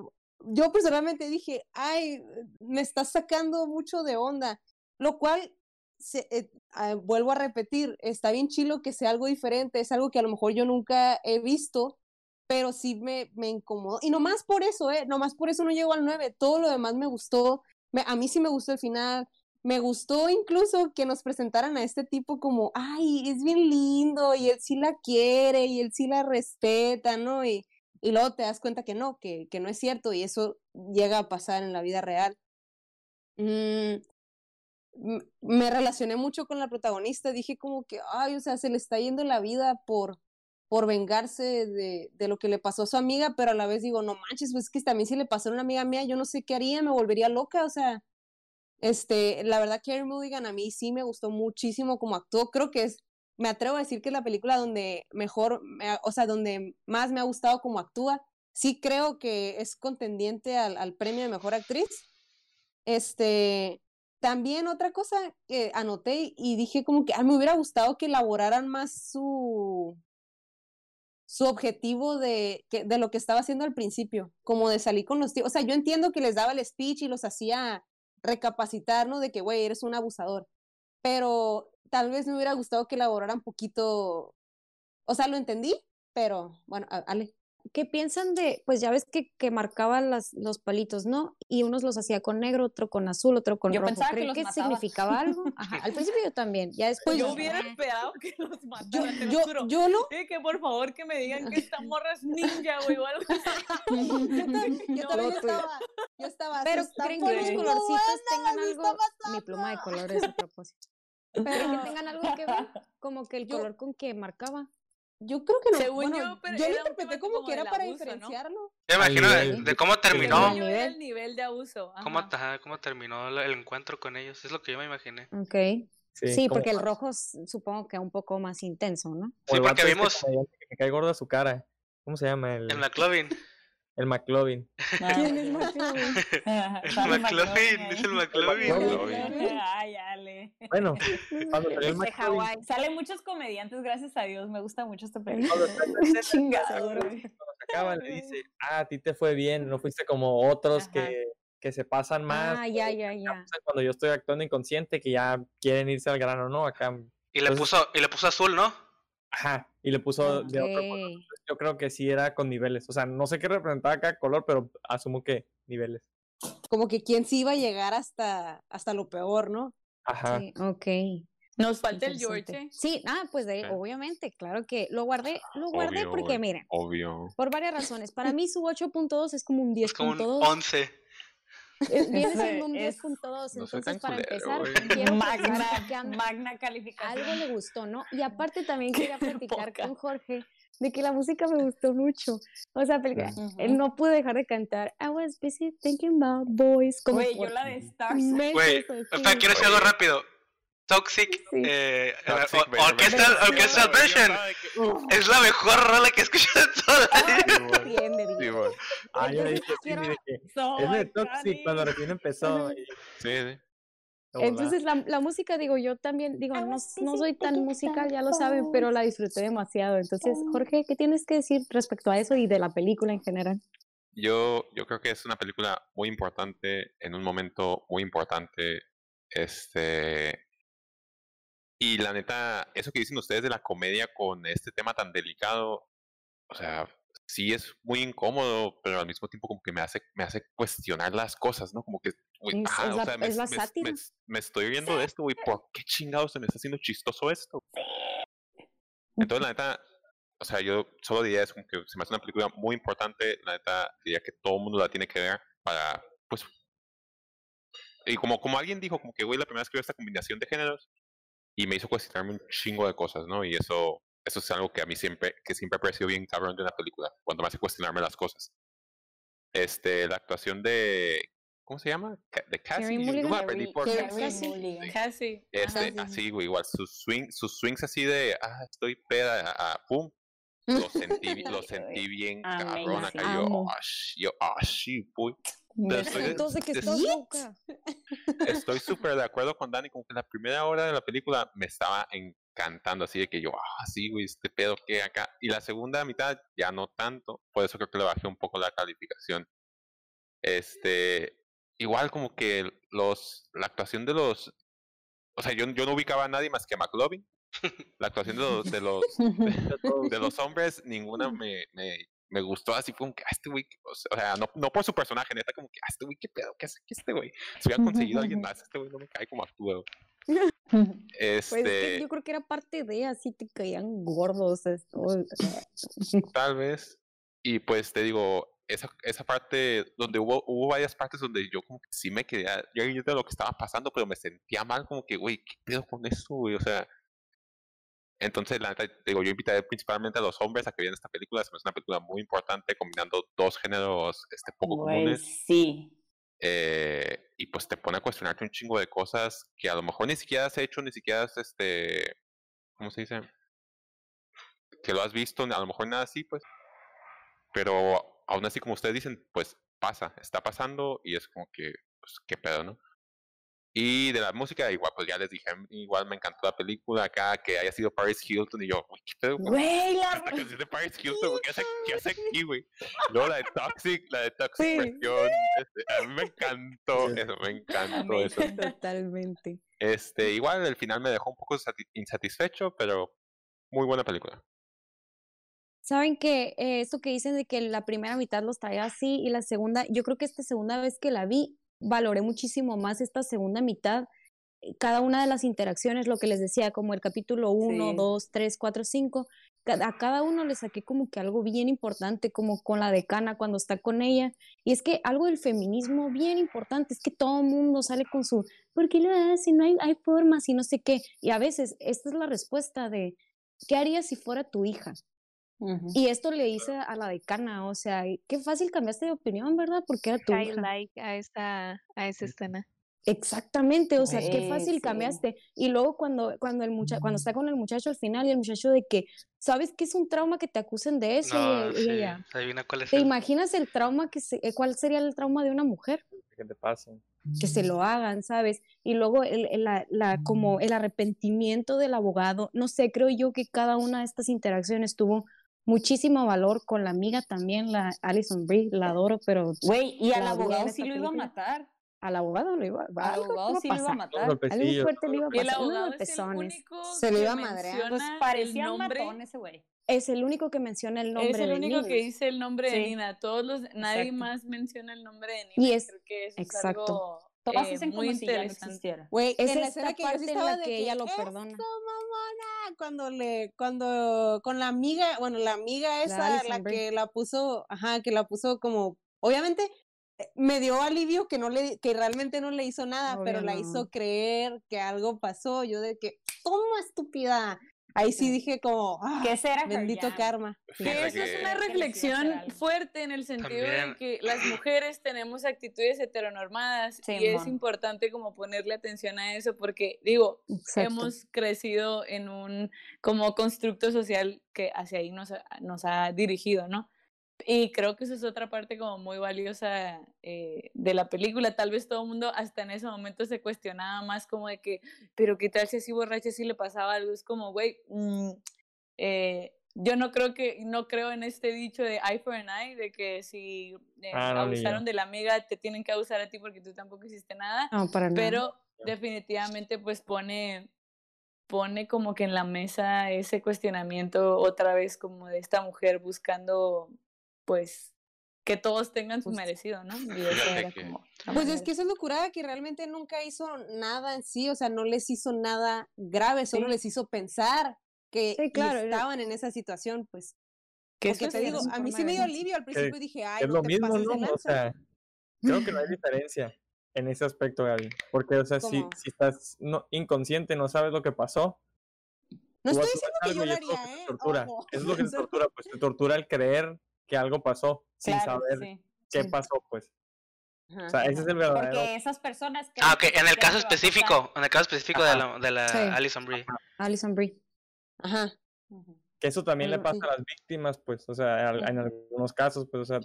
yo personalmente dije, ay, me está sacando mucho de onda, lo cual, se, eh, ah, vuelvo a repetir, está bien chilo que sea algo diferente, es algo que a lo mejor yo nunca he visto, pero sí me, me incomodó. Y nomás por eso, ¿eh? Nomás por eso no llegó al 9, todo lo demás me gustó, a mí sí me gustó el final, me gustó incluso que nos presentaran a este tipo como, ay, es bien lindo y él sí la quiere y él sí la respeta, ¿no? Y, y luego te das cuenta que no, que, que no es cierto y eso llega a pasar en la vida real. Mm, me relacioné mucho con la protagonista, dije como que, ay, o sea, se le está yendo la vida por, por vengarse de, de, lo que le pasó a su amiga, pero a la vez digo, no manches, pues es que también si le pasó a una amiga mía, yo no sé qué haría, me volvería loca, o sea, este, la verdad, Carey Mulligan a mí sí me gustó muchísimo como actuó. Creo que es, me atrevo a decir que es la película donde mejor, o sea, donde más me ha gustado como actúa. Sí creo que es contendiente al, premio de mejor actriz. Este, también otra cosa que anoté y dije como que me hubiera gustado que elaboraran más su su objetivo de, de lo que estaba haciendo al principio, como de salir con los tíos. O sea, yo entiendo que les daba el speech y los hacía recapacitar, ¿no? De que, güey, eres un abusador. Pero tal vez me hubiera gustado que elaborara un poquito, o sea, lo entendí, pero bueno, Ale. ¿Qué piensan de, pues ya ves que, que marcaban las, los palitos, ¿no? Y unos los hacía con negro, otro con azul, otro con Yo rojo. pensaba que ¿Creen los que, significaba algo? Ajá, al principio yo también, ya después Yo hubiera "Ah". esperado que los Yo, matara, te lo yo, juro. yo no, Sí, que por favor que me digan que esta morra es ninja, güey, o algo así. yo también, yo también estaba, yo estaba, Pero ¿creen que los colorcitos buena, tengan ¿qué está algo? Mi pluma de colores a propósito. ¿Creen que tengan algo que ver? Como que el Yo- color con que marcaba. Yo creo que no. Según bueno, yo, pero yo lo interpreté como como que era para abuso, ¿no? diferenciarlo. Yo me imagino de, de cómo terminó. Era nivel. el nivel de abuso. ¿Cómo, ajá. cómo terminó la- el encuentro con ellos? Es lo que yo me imaginé. Ok. Sí, Sí, porque el rojo supongo que es un poco más intenso, ¿no? Sí, el porque este vimos que me cae gorda su cara. ¿Cómo se llama? El, el McLovin. El McLovin. Ah, ¿Quién es. McLovin? El McLovin, es el McLovin. McLovin. Ay, Ale. Bueno, cuando salió el De McLovin. Salen muchos comediantes, gracias a Dios. Me gusta mucho esta película. Chingado, cuando güey. se acaba, le dice, ah, a ti te fue bien, no fuiste como otros que, que se pasan más. Ah, ya, ya, ya. Cuando yo estoy actuando inconsciente, que ya quieren irse al grano, ¿no? Acá, Y le Entonces- puso, y le puso azul, ¿no? Ajá, y le puso de otro color. Yo creo que sí era con niveles. O sea, no sé qué representaba cada color, pero asumo que niveles. Como que quién sí iba a llegar hasta, hasta lo peor, ¿no? Ajá. Sí, ok. Nos falta el. George. Sí, ah, pues de, Sí. obviamente, claro que lo guardé, lo guardé Obvio, porque, miren, Obvio. por varias razones. Para mí su 8.2 es como un Es como un 10.2. 11. Es- Viene Ese siendo un es- 10.2. no soy Entonces, tan para culero, empezar, quiero Magna, que calificación. algo le gustó, ¿no? Y aparte también quería platicar poca. con Jorge de que la música me gustó mucho. O sea, porque él no pude dejar de cantar I was busy thinking about boys. Como Güey, yo por la de Stars. Güey, quiero decir algo rápido. Toxic, Sí. eh, Toxic, me- Orchestral, Version. Es la mejor rola que he escuchado en toda la vida. Es de Toxic cuando recién empezó. Sí, sí. Entonces la, la música, digo, yo también, digo, no, no soy tan musical, ya lo saben, pero la disfruté demasiado. Entonces, Jorge, ¿qué tienes que decir respecto a eso y de la película en general? Yo, yo creo que es una película muy importante en un momento muy importante. Este. Y la neta, eso que dicen ustedes de la comedia con este tema tan delicado, o sea, sí es muy incómodo, pero al mismo tiempo como que me hace, me hace cuestionar las cosas, ¿no? Como que, güey, Es- ajá, es o la- sea, me, me- me- me estoy riendo de esto, güey, ¿por qué chingados se me está haciendo chistoso esto? Entonces, la neta, o sea, yo solo diría es como que se me hace una película muy importante, la neta, diría que todo el mundo la tiene que ver para, pues, y como, como alguien dijo, como que, güey, la primera vez que veo esta combinación de géneros, y me hizo cuestionarme un chingo de cosas, ¿no? Y eso, eso es algo que a mí siempre, que siempre ha parecido bien cabrón de una película, cuando me hace cuestionarme las cosas. Este, la actuación de, ¿cómo se llama? De Cassie, no me la aprendí por Cassie. Casi. este, Ajá. así, güey, igual, sus, swing, sus swings así de, ah, estoy peda, ah, pum, lo sentí, lo sentí bien cabrón acá, yo, ah, yo, ah, sí, Estoy de- Entonces, que de- estás loca. Estoy súper de acuerdo con Dani, como que la primera hora de la película me estaba encantando, así de que yo, ah, sí, güey, este pedo que acá. Y la segunda mitad ya no tanto, por eso creo que le bajé un poco la calificación. Este, igual como que los, la actuación de los, o sea, yo, yo no ubicaba a nadie más que a McLovin. La actuación de los, de los, de los hombres, ninguna me, me, me gustó así como que, ah, este güey, o sea, no, no por su personaje, neta, como que, ah, este güey, qué pedo, qué hace este güey. Si hubieran conseguido a alguien más, este güey no me cae como actúa. Pues es que Este, yo creo que era parte de así te caían gordos. esto. tal vez. Y pues te digo, esa, esa parte donde hubo, hubo varias partes donde yo como que sí me quedé, yo de lo que estaba pasando, pero me sentía mal, como que, güey, ¿qué pedo con esto, güey? O sea, entonces, la neta, digo, yo invitaré principalmente a los hombres a que vean esta película, hace una película muy importante, combinando dos géneros este, poco comunes. sí. eh, y pues te pone a cuestionarte un chingo de cosas que a lo mejor ni siquiera has hecho, ni siquiera has, este, ¿cómo se dice? Que lo has visto, a lo mejor nada así, pues. Pero aún así, como ustedes dicen, pues pasa, está pasando y es como que, pues, qué pedo, ¿no? Y de la música, igual, pues ya les dije, igual me encantó la película acá, que haya sido Paris Hilton, y yo, uy, ¿qué pedo? Güey, la... Esta canción de Paris Hilton, güey, ¿qué hace, qué hace aquí, güey? Luego la de Toxic, la de Toxic Sí. versión, este, a mí me encantó eso, me encantó eso. Totalmente. Este, igual el final me dejó un poco sati- insatisfecho, pero muy buena película. Saben que eh, esto que dicen de que la primera mitad los traía así y la segunda, yo creo que esta segunda vez que la vi, valoré muchísimo más esta segunda mitad, eh, cada una de las interacciones, lo que les decía, como el capítulo 1, Sí. 2, 3, 4, 5, a cada uno le saqué como que algo bien importante, como con la decana cuando está con ella. Y es que algo del feminismo bien importante es que todo el mundo sale con su, ¿por qué lo hacen? No hay, hay formas y no sé qué. Y a veces esta es la respuesta de, ¿qué harías si fuera tu hija? Y esto le hice a la decana, o sea, y qué fácil cambiaste de opinión, ¿verdad? Porque era tu High hija. like a esa, a esa escena. Exactamente, o sea, qué fácil sí. cambiaste. Y luego cuando, cuando el mucha cuando está con el muchacho al final y el muchacho de que, ¿sabes qué es un trauma que te acusen de eso? No, y, y sí. ella, Adivina cuál es ¿te el- imaginas el trauma que se, eh, cuál sería el trauma de una mujer? Que te pasen. que se lo hagan, ¿sabes? Y luego el, el- la, la- como el arrepentimiento del abogado, no sé, creo yo que cada una de estas interacciones tuvo muchísimo valor con la amiga también, la Alison Brie, la adoro, pero Güey, y al abogado sí lo iba a matar. al abogado lo iba, Al algo abogado iba a sí lo iba a matar. Algo fuerte le iba a Y el pasar, abogado es el único Se lo iba a madrear. Pues parecía un matón ese güey. Es el único que menciona el nombre Es el de único que Nina. dice el nombre de. Nina. Todos los, nadie Exacto. más menciona el nombre de Nina. Y es- Creo que eso exacto. Es algo, Todas eh, hacen muy como si ya no existiera. Güey, Es en la escena que yo sí en estaba la de que ella lo "Eso, perdona". mamona, cuando le, cuando, con la amiga, bueno, la amiga esa, la Brie. que la puso, ajá, que la puso como, obviamente, eh, me dio alivio que no le, que realmente no le hizo nada, pero Obvio la no. hizo creer que algo pasó, yo de que, toma estúpida, ahí sí dije como, "Ah, ¿Qué será bendito karma. Que eso es una reflexión fuerte en el sentido de que las mujeres tenemos actitudes heteronormadas y es importante como ponerle atención a eso porque digo, Exacto. hemos crecido en un como constructo social que hacia ahí nos ha, nos ha dirigido, ¿no? Y creo que eso es otra parte como muy valiosa eh, de la película. Tal vez todo el mundo hasta en ese momento se cuestionaba más como de que, pero qué tal si así borracha si le pasaba algo. Es como, güey, mm, eh, yo no creo que, no creo en este dicho de eye for an eye, de que si eh, Ah, no, abusaron de la amiga te tienen que abusar a ti porque tú tampoco hiciste nada. No, para nada. Pero definitivamente pues pone, pone como que en la mesa ese cuestionamiento otra vez como de esta mujer buscando pues que todos tengan su merecido, ¿no? Y eso era que- como Pues es que eso es lo curada que realmente nunca hizo nada en sí, o sea, no les hizo nada grave, solo Sí. les hizo pensar que Sí, claro, era- estaban en esa situación, pues. Que eso te es digo, a mí sí me dio alivio al principio dije, ay, es no lo te mismo, pases de ¿no? O sea, creo que no hay diferencia en ese aspecto, Gaby. Porque, o sea, si, si estás no, inconsciente, no sabes lo que pasó. No estoy diciendo que yo lo y eso es lo haría, que te ¿eh? tortura. Ojo. Eso es lo que te tortura, pues te tortura el creer que algo pasó sin Claro, saber sí. qué Sí. pasó, pues. Ajá. O sea, ese es el verdadero. Porque esas personas que Ah, ok, en el caso específico en el caso específico de Ajá. la, de la Sí. Alison Brie. Alison Brie. Ajá. Que eso también le Bueno, pasa a las víctimas, pues, o sea, al- en algunos casos, pues, o sea,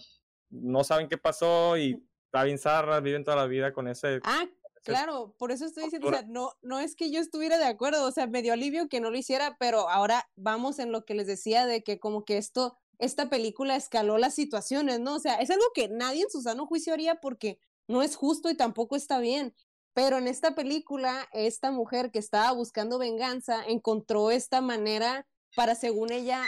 no saben qué pasó y está bien zarra, viven toda la vida con ese... Ah, claro, por eso estoy diciendo, o sea, no, no es que yo estuviera de acuerdo, o sea, me dio alivio que no lo hiciera, pero ahora vamos en lo que les decía de que como que esto, esta película escaló las situaciones, ¿no? O sea, es algo que nadie en su sano juicio haría porque no es justo y tampoco está bien. Pero en esta película, esta mujer que estaba buscando venganza encontró esta manera para, según ella,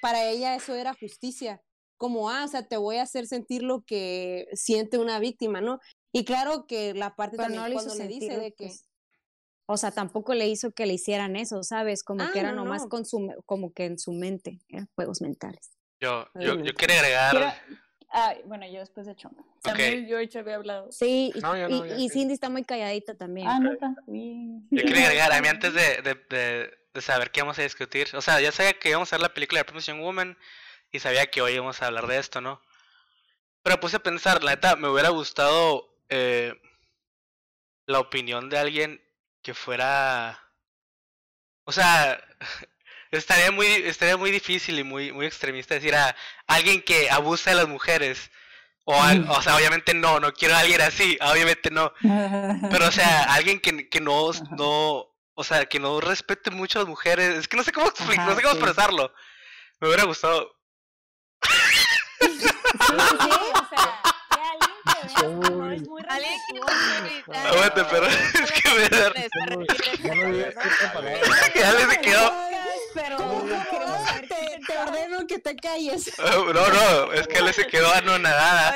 para ella eso era justicia. Como, ah, o sea, te voy a hacer sentir lo que siente una víctima, ¿no? Y claro que la parte Pero también no le hizo cuando le dice de que... pues, o sea, tampoco le hizo que le hicieran eso, ¿sabes? Como Ah, que era no, nomás no. con su, como que en su mente, eran juegos mentales. Yo, yo, yo quería agregar. Quiero- Ah, bueno, yo después de Chomba. También George había hablado. Sí, y, No, no. Cindy está muy calladita también. Ah, nota. Bien. Yo quería agregar, a mí antes de, de, de, de saber qué íbamos a discutir, o sea, ya sabía que íbamos a ver la película de Promotion Woman y sabía que hoy íbamos a hablar de esto, ¿no? Pero puse a pensar, la neta, me hubiera gustado eh, la opinión de alguien que fuera... O sea, estaría muy, estaría muy difícil y muy, muy extremista decir a alguien que abusa de las mujeres O, o sea, obviamente no, no quiero a alguien así, obviamente no. Pero, o sea, alguien que, que no, no, o sea, que no respete mucho a las mujeres. Es que no sé cómo explicar, no sé cómo expresarlo. Me hubiera gustado. Sí, sí, o sea, que alguien que no es muy Alguien que no Aguante, pero es que me da. Ya le se quedó. Pero ¿Cómo queremos que saber te, ordeno que te calles. No, no, es que le se quedó anonadada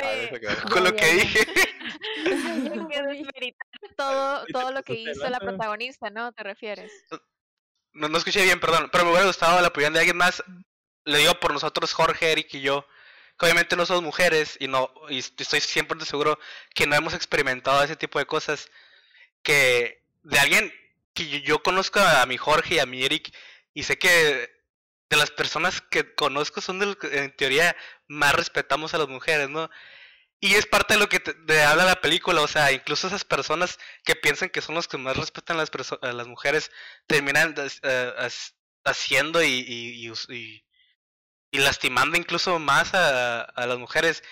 con lo que dije. Todo, todo lo que Te hizo la protagonista, ¿no? ¿Te refieres? No, no escuché bien, perdón. Pero me hubiera gustado la opinión de alguien más. Le digo por nosotros, Jorge, Eric y yo. Que obviamente no somos mujeres y no y estoy 100% seguro que no hemos experimentado ese tipo de cosas. Que de alguien que yo, yo conozco a mi Jorge y a mi Eric y sé que de las personas que conozco son de los que en teoría más respetamos a las mujeres, ¿no? Y es parte de lo que te, de habla la película, o sea, incluso esas personas que piensan que son los que más respetan a las, a las mujeres terminan eh, haciendo y, y, y- y lastimando incluso más a, a las mujeres.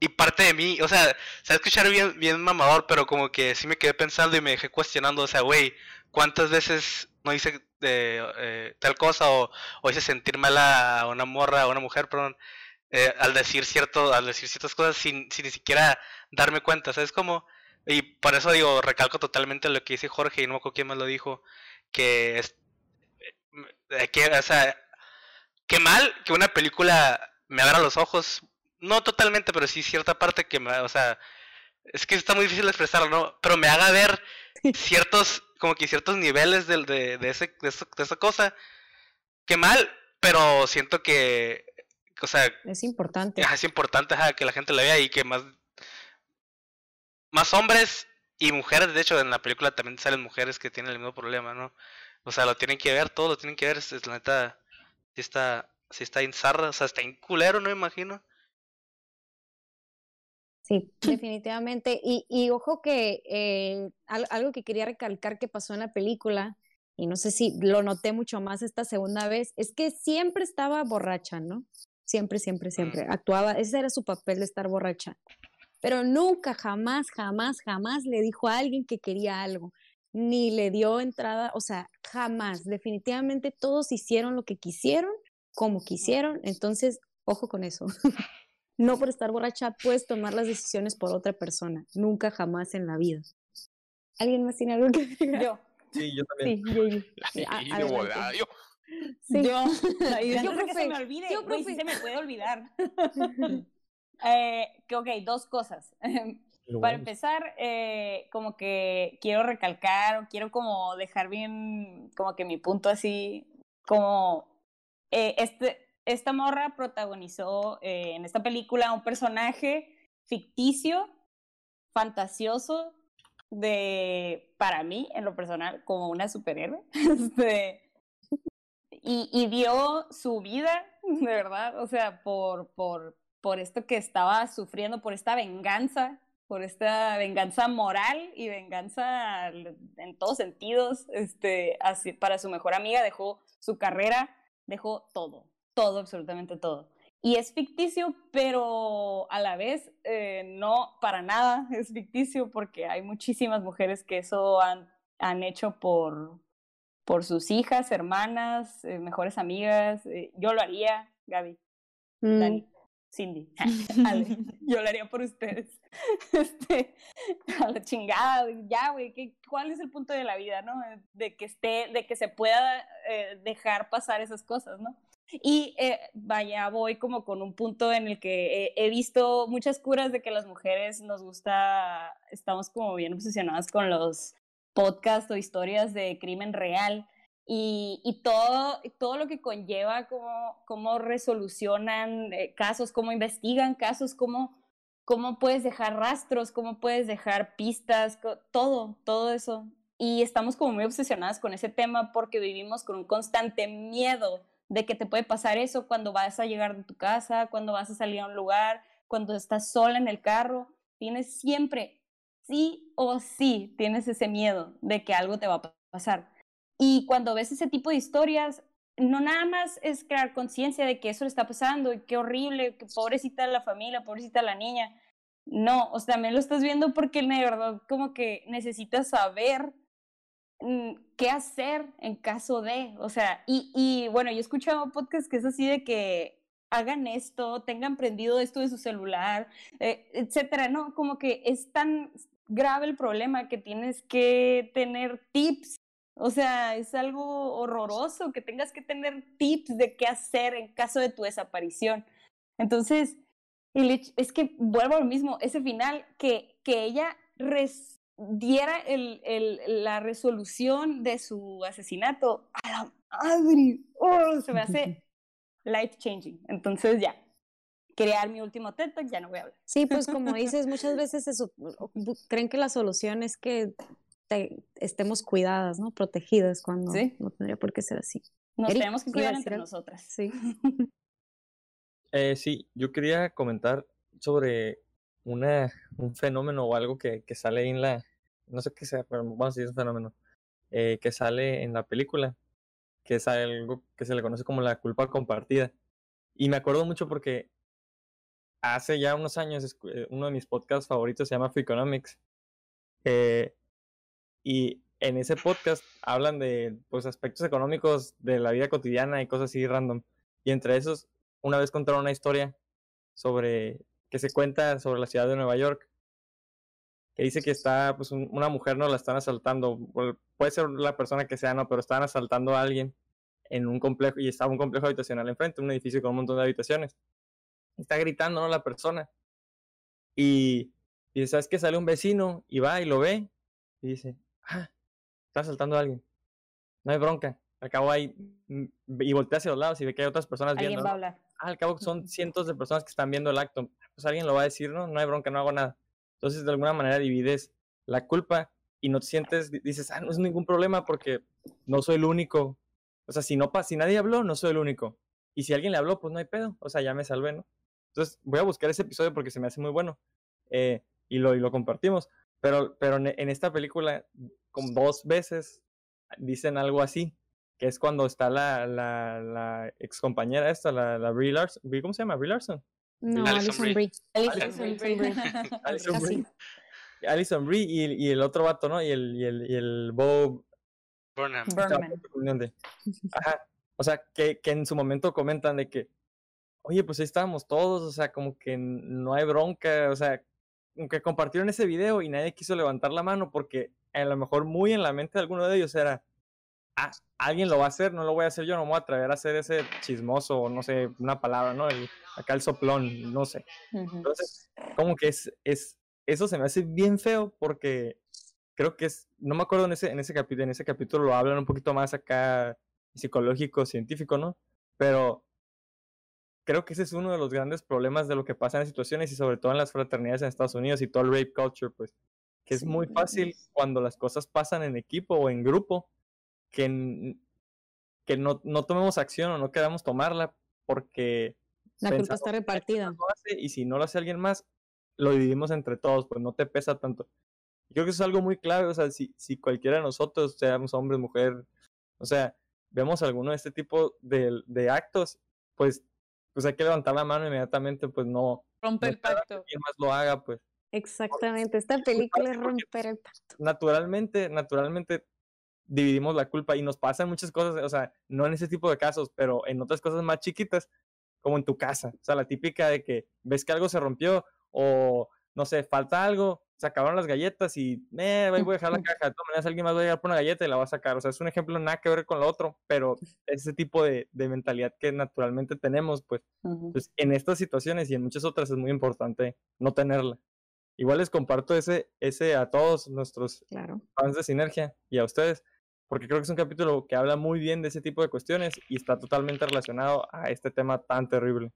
Y parte de mí, o sea, se va a escuchar bien, bien mamador, pero como que sí me quedé pensando y me dejé cuestionando, o sea, güey, ¿cuántas veces no hice eh, tal cosa o, o hice sentir mal a una morra, a una mujer, perdón, eh, al decir cierto, al decir ciertas cosas sin, sin ni siquiera darme cuenta, ¿sabes cómo? Y por eso digo, recalco totalmente lo que dice Jorge y no me acuerdo quién más lo dijo, que es eh, que, o sea, qué mal que una película me abra los ojos, no totalmente, pero sí cierta parte que me, o sea, es que está muy difícil de expresarlo, ¿no? Pero me haga ver ciertos, como que ciertos niveles del- de, de, ese, de, eso- de esa cosa. Qué mal, pero siento que, o sea, Es importante. es importante ajá, que la gente la vea y que más, más hombres y mujeres, de hecho, en la película también salen mujeres que tienen el mismo problema, ¿no? O sea, lo tienen que ver, todos lo tienen que ver, es, la neta, sí está, sí está en zarra, o sea, está en culero, no me imagino. Sí, definitivamente. Y, y ojo que eh, al- algo que quería recalcar que pasó en la película, y no sé si lo noté mucho más esta segunda vez, es que siempre estaba borracha, ¿no? Siempre, siempre, siempre. Actuaba, ese era su papel de estar borracha. Pero nunca, jamás, jamás, jamás le dijo a alguien que quería algo, ni le dio entrada, o sea, jamás. Definitivamente todos hicieron lo que quisieron, como quisieron, entonces, ojo con eso. No por estar borracha puedes tomar las decisiones por otra persona. Nunca, jamás en la vida. ¿Alguien más tiene algo que agregar? Yo, Sí, yo también. Sí, de volada, yo, Sí. yo, y Yo, de que profe, se me olvide, yo, güey, sí profe. se me puede olvidar. eh, que, ok, dos cosas. Lo Para bueno. empezar, eh, como que quiero recalcar o quiero como dejar bien, como que mi punto así, como eh, este, esta morra protagonizó eh, en esta película un personaje ficticio, fantasioso, de, para mí, en lo personal, como una superhéroe. Este, y, dio su vida, de verdad, o sea, por, por, por esto que estaba sufriendo, por esta venganza, por esta venganza moral y venganza en todos sentidos, este, así, para su mejor amiga dejó su carrera, dejó todo, todo, absolutamente todo. Y es ficticio, pero a la vez eh, no para nada es ficticio porque hay muchísimas mujeres que eso han, han hecho por, por sus hijas, hermanas, eh, mejores amigas. eh, yo lo haría, Gaby, Mm, Dani, Cindy, Ale, yo lo haría por ustedes. Este, a la chingada, ya, güey, ¿qué- ¿cuál es el punto de la vida, no? De que esté, de que se pueda dejar pasar esas cosas, ¿no? Y eh, vaya, voy como con un punto en el que he, he visto muchas curas de que las mujeres nos gusta, estamos como bien obsesionadas con los podcasts o historias de crimen real y, y todo, todo lo que conlleva, cómo, cómo resolucionan eh, casos, cómo investigan casos, cómo, cómo puedes dejar rastros, cómo puedes dejar pistas, todo, todo eso. Y estamos como muy obsesionadas con ese tema porque vivimos con un constante miedo de que te puede pasar eso cuando vas a llegar de tu casa, cuando vas a salir a un lugar, cuando estás sola en el carro. Tienes siempre, sí o sí, tienes ese miedo de que algo te va a pasar. Y cuando ves ese tipo de historias, no nada más es crear conciencia de que eso le está pasando y qué horrible, que pobrecita la familia, pobrecita la niña, no, o sea, también lo estás viendo porque de verdad como que necesitas saber qué hacer en caso de, o sea, y, y bueno, yo he escuchado podcast que es así de que hagan esto, tengan prendido esto de su celular, eh, etcétera, ¿no? Como que es tan grave el problema que tienes que tener tips. O sea, es algo horroroso que tengas que tener tips de qué hacer en caso de tu desaparición. Entonces, es que vuelvo a lo mismo, ese final, que, que ella diera el, el, la resolución de su asesinato a la madre, oh, se me hace life changing. Entonces ya, crear mi último TED ya no voy a hablar. Sí, pues como dices, muchas veces eso, creen que la solución es que estemos cuidadas, ¿no? Protegidas cuando no tendría por qué ser así. Nos tenemos que cuidar entre nosotras. Sí. eh, sí, yo quería comentar sobre una, un fenómeno o algo que, que sale en la, no sé qué sea, pero vamos a decir un fenómeno, eh, que sale en la película, que es algo que se le conoce como la culpa compartida. Y me acuerdo mucho porque hace ya unos años eh, uno de mis podcasts favoritos se llama Freakonomics. Eh, y en ese podcast hablan de pues, aspectos económicos de la vida cotidiana y cosas así random. Y entre esos, una vez contaron una historia sobre que se cuenta sobre la ciudad de Nueva York que dice que está, pues una mujer no la están asaltando, puede ser la persona que sea, no, pero están asaltando a alguien en un complejo, y estaba un complejo habitacional enfrente, un edificio con un montón de habitaciones. Está gritando, ¿no? La persona. Y, y ¿sabes que Sale un vecino y va y lo ve y dice, ah, está asaltando a alguien. No hay bronca. Al cabo hay, mm, y voltea hacia los lados y ve que hay otras personas ¿Alguien viendo. Va a hablar. Al cabo son cientos de personas que están viendo el acto. Pues alguien lo va a decir, ¿no? No hay bronca, no hago nada. Entonces, de alguna manera divides la culpa y no te sientes, dices, ah, no es ningún problema porque no soy el único. O sea, si, no, si nadie habló, no soy el único. Y si alguien le habló, pues no hay pedo. O sea, ya me salvé, ¿no? Entonces, voy a buscar ese episodio porque se me hace muy bueno. Eh, y, lo, y lo compartimos. Pero, pero en esta película, como dos veces dicen algo así, que es cuando está la, la, la ex compañera esta, la, la Brie Larson. ¿Cómo se llama? Brie Larson. No, Alison Brie. Alison Brie. Alison Brie. Alison Brie y, y, el otro vato, ¿no? Y el, y el, y el Bob Burnham. Ajá. O sea, que, que en su momento comentan de que, oye, pues ahí estábamos todos, o sea, como que no hay bronca, o sea, aunque compartieron ese video y nadie quiso levantar la mano porque a lo mejor muy en la mente de alguno de ellos era, ah, alguien lo va a hacer, no lo voy a hacer yo, no me voy a atrever a hacer ese chismoso, no sé, una palabra, ¿no? El, acá el soplón, no sé. Entonces, como que es, es, eso se me hace bien feo porque creo que es, no me acuerdo en ese, en ese capítulo, en ese capítulo lo hablan un poquito más acá psicológico, científico, ¿no? Pero creo que ese es uno de los grandes problemas de lo que pasa en situaciones y sobre todo en las fraternidades en Estados Unidos y todo el rape culture, pues, que es muy fácil cuando las cosas pasan en equipo o en grupo, que, que no, no tomemos acción o no queramos tomarla porque... La culpa está repartida. y si no lo hace alguien más, lo dividimos entre todos, pues no te pesa tanto. Yo creo que eso es algo muy clave, o sea, si, si cualquiera de nosotros, seamos hombre, mujer, o sea, vemos alguno de este tipo de, de actos, pues, pues hay que levantar la mano inmediatamente, pues no... Romper el pacto. Que más lo haga, pues. Exactamente, esta película es romper el pacto. Naturalmente, naturalmente dividimos la culpa y nos pasan muchas cosas, o sea, no en ese tipo de casos, pero en otras cosas más chiquitas, como en tu casa. O sea, la típica de que ves que algo se rompió o, no sé, falta algo, se acabaron las galletas y, eh, voy a dejar la caja. De todas maneras, alguien más va a llegar por una galleta y la va a sacar. O sea, es un ejemplo nada que ver con lo otro, pero es ese tipo de, de mentalidad que naturalmente tenemos, pues, pues, en estas situaciones y en muchas otras es muy importante no tenerla. Igual les comparto ese, ese a todos nuestros claro. fans de Sinergia y a ustedes porque creo que es un capítulo que habla muy bien de ese tipo de cuestiones y está totalmente relacionado a este tema tan terrible.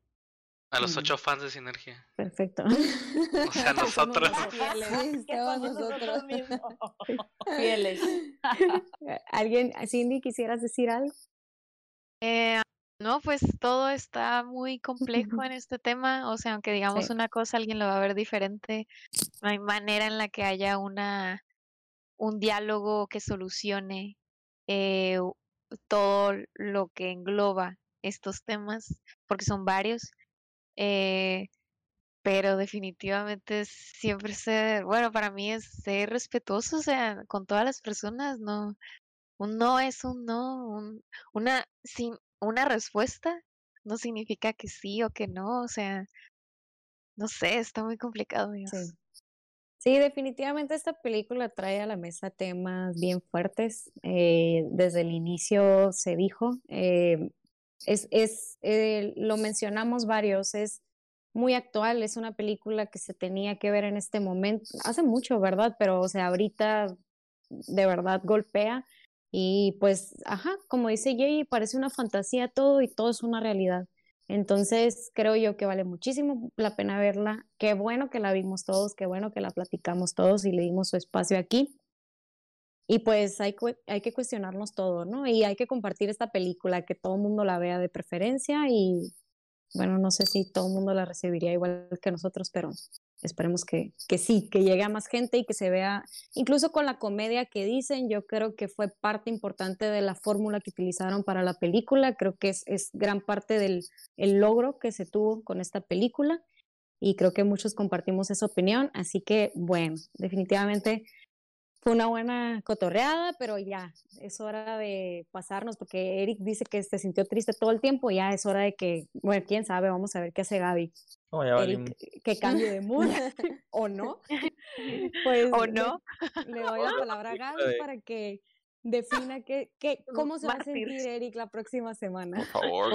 A los ocho fans de Sinergia. Perfecto. O sea, nosotros. Fieles, todos nosotros. Fieles. ¿Alguien, Cindy, quisieras decir algo? Eh, no, pues todo está muy complejo en este tema. O sea, aunque digamos Sí. una cosa, alguien lo va a ver diferente. No hay manera en la que haya una un diálogo que solucione eh, todo lo que engloba estos temas, porque son varios. Eh, pero definitivamente siempre ser, bueno, para mí es ser respetuoso, o sea, con todas las personas, no, un no es un no, un, una, sin, una respuesta no significa que sí o que no, o sea, no sé, está muy complicado, Dios. Sí, definitivamente esta película trae a la mesa temas bien fuertes. Eh, desde el inicio se dijo, eh, es, es eh, lo mencionamos varios, es muy actual, es una película que se tenía que ver en este momento, hace mucho, ¿verdad? Pero, o sea, ahorita de verdad golpea y pues, ajá, como dice Jay, parece una fantasía todo y todo es una realidad. Entonces, creo yo que vale muchísimo la pena verla. Qué bueno que la vimos todos, qué bueno que la platicamos todos y le dimos su espacio aquí. Y pues hay, hay que cuestionarnos todo, ¿no? Y hay que compartir esta película, que todo el mundo la vea de preferencia y bueno, no sé si todo el mundo la recibiría igual que nosotros, pero esperemos que, que sí, que llegue a más gente y que se vea, incluso con la comedia que dicen, yo creo que fue parte importante de la fórmula que utilizaron para la película, creo que es, es gran parte del el logro que se tuvo con esta película y creo que muchos compartimos esa opinión, así que bueno, definitivamente fue una buena cotorreada, pero ya es hora de pasarnos porque Eric dice que se sintió triste todo el tiempo, ya es hora de que, bueno, quién sabe, vamos a ver qué hace Gaby. Oh, ya Eric, valimos. que cambie de mood o no. Pues ¿O no? Le, doy la palabra a Gaby para que defina qué, qué, cómo se va a sentir Eric la próxima semana. Por favor,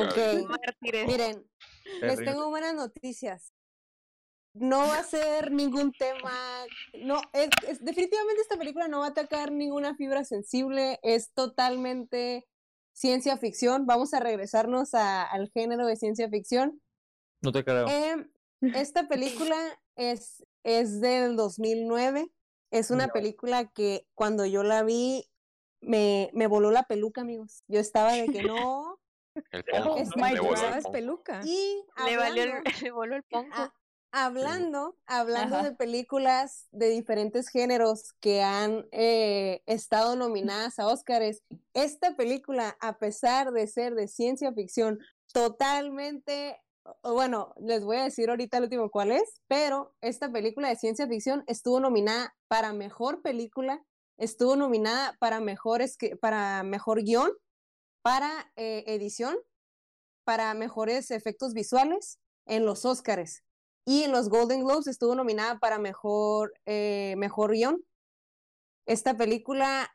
miren, les tengo buenas noticias. No va a ser ningún tema, no, es, es- definitivamente esta película no va a atacar ninguna fibra sensible, es totalmente ciencia ficción. Vamos a regresarnos a- al género de ciencia ficción. No te creo. Em, esta película es, es del 2009. Es una No. película que cuando yo la vi me, me voló la peluca, amigos. Yo estaba de que no. El pongo. Es- le voló el ¿Sabes pongo. peluca? Y Le valió el, hablando, le voló el pongo. ah, hablando, hablando Ajá. de películas de diferentes géneros que han eh, estado nominadas a Óscares, esta película, a pesar de ser de ciencia ficción, totalmente, bueno, les voy a decir ahorita el último cuál es, pero esta película de ciencia ficción estuvo nominada para mejor película, estuvo nominada para mejor, para mejor guion, para eh, edición, para mejores efectos visuales en los Óscares. Y en los Golden Globes estuvo nominada para mejor, eh, mejor guion. Esta película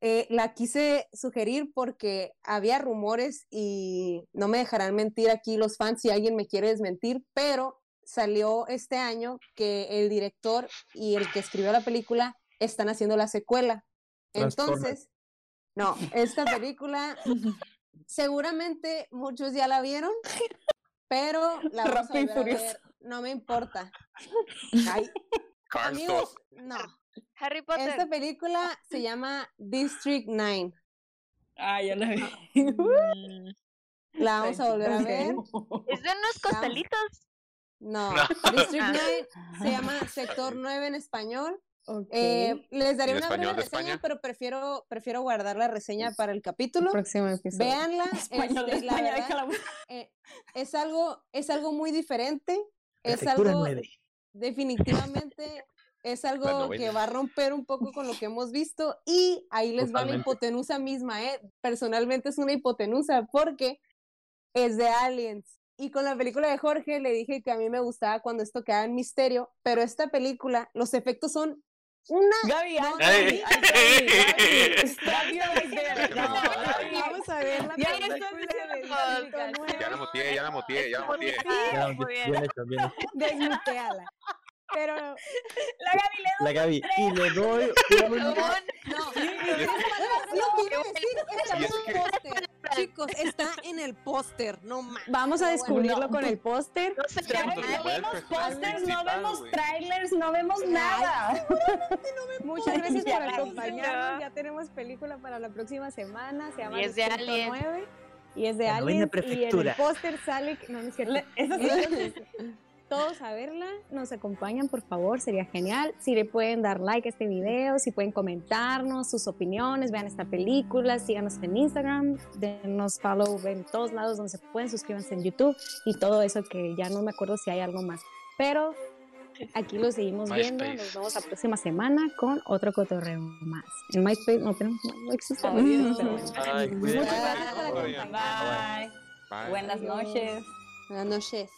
eh, la quise sugerir porque había rumores y no me dejarán mentir aquí los fans si alguien me quiere desmentir, pero salió este año que el director y el que escribió la película están haciendo la secuela. Entonces, no, esta película seguramente muchos ya la vieron, pero la vamos a a ver, no me importa. Ay, amigos, 2. no. Harry Potter. Esta película se llama District 9. Ah, ya la vi. La vamos a volver a ver. ¿Es de unos costalitos? No, No. District Ah. 9 se llama Sector 9 en español. Ok. Eh, les daré ¿En una breve reseña, pero prefiero, prefiero guardar la reseña para el capítulo. Próximo episodio. Véanla, Español de este, la España, verdad, déjala buscar. eh, es algo, es algo muy diferente. Es algo, definitivamente, es algo que va a romper un poco con lo que hemos visto. Y ahí les va la hipotenusa misma, ¿eh? Personalmente es una hipotenusa porque es de Aliens. Y con la película de Jorge le dije que a mí me gustaba cuando esto quedaba en misterio, pero esta película, los efectos son una Gaby, No, Gaby. No. Vamos a ver la Ya la muteé, ya la muteé, ya la hecho. Desmuteala. Pero La Gaby le La Gaby. Y le doy. No, es lo que iba a decir, está en Y es el que- póster. Chicos, está en el póster, no más. vamos a descubrirlo no, con el póster. No sé, vemos pósters, no vemos trailers, no vemos nada. Muchas gracias Ya por acompañarnos. Ya tenemos película para la próxima semana. Se llama Y es de Distrito Alien. 9. Y es de Aliens. Y en el póster sale. No, no es cierto. Eso sí. Todos a verla, nos acompañan por favor, sería genial. Si le pueden dar like a este video, si pueden comentarnos sus opiniones, vean esta película, síganos en Instagram, denos follow en todos lados donde se pueden, suscríbanse en YouTube y todo eso que ya no me acuerdo si hay algo más. Pero aquí lo seguimos viendo. Nos vemos la próxima semana con otro cotorreo más. En MySpace no tenemos, no existe. Muchas gracias por Bye. acompañarnos. Bye. Bye. Buenas noches. Buenas noches.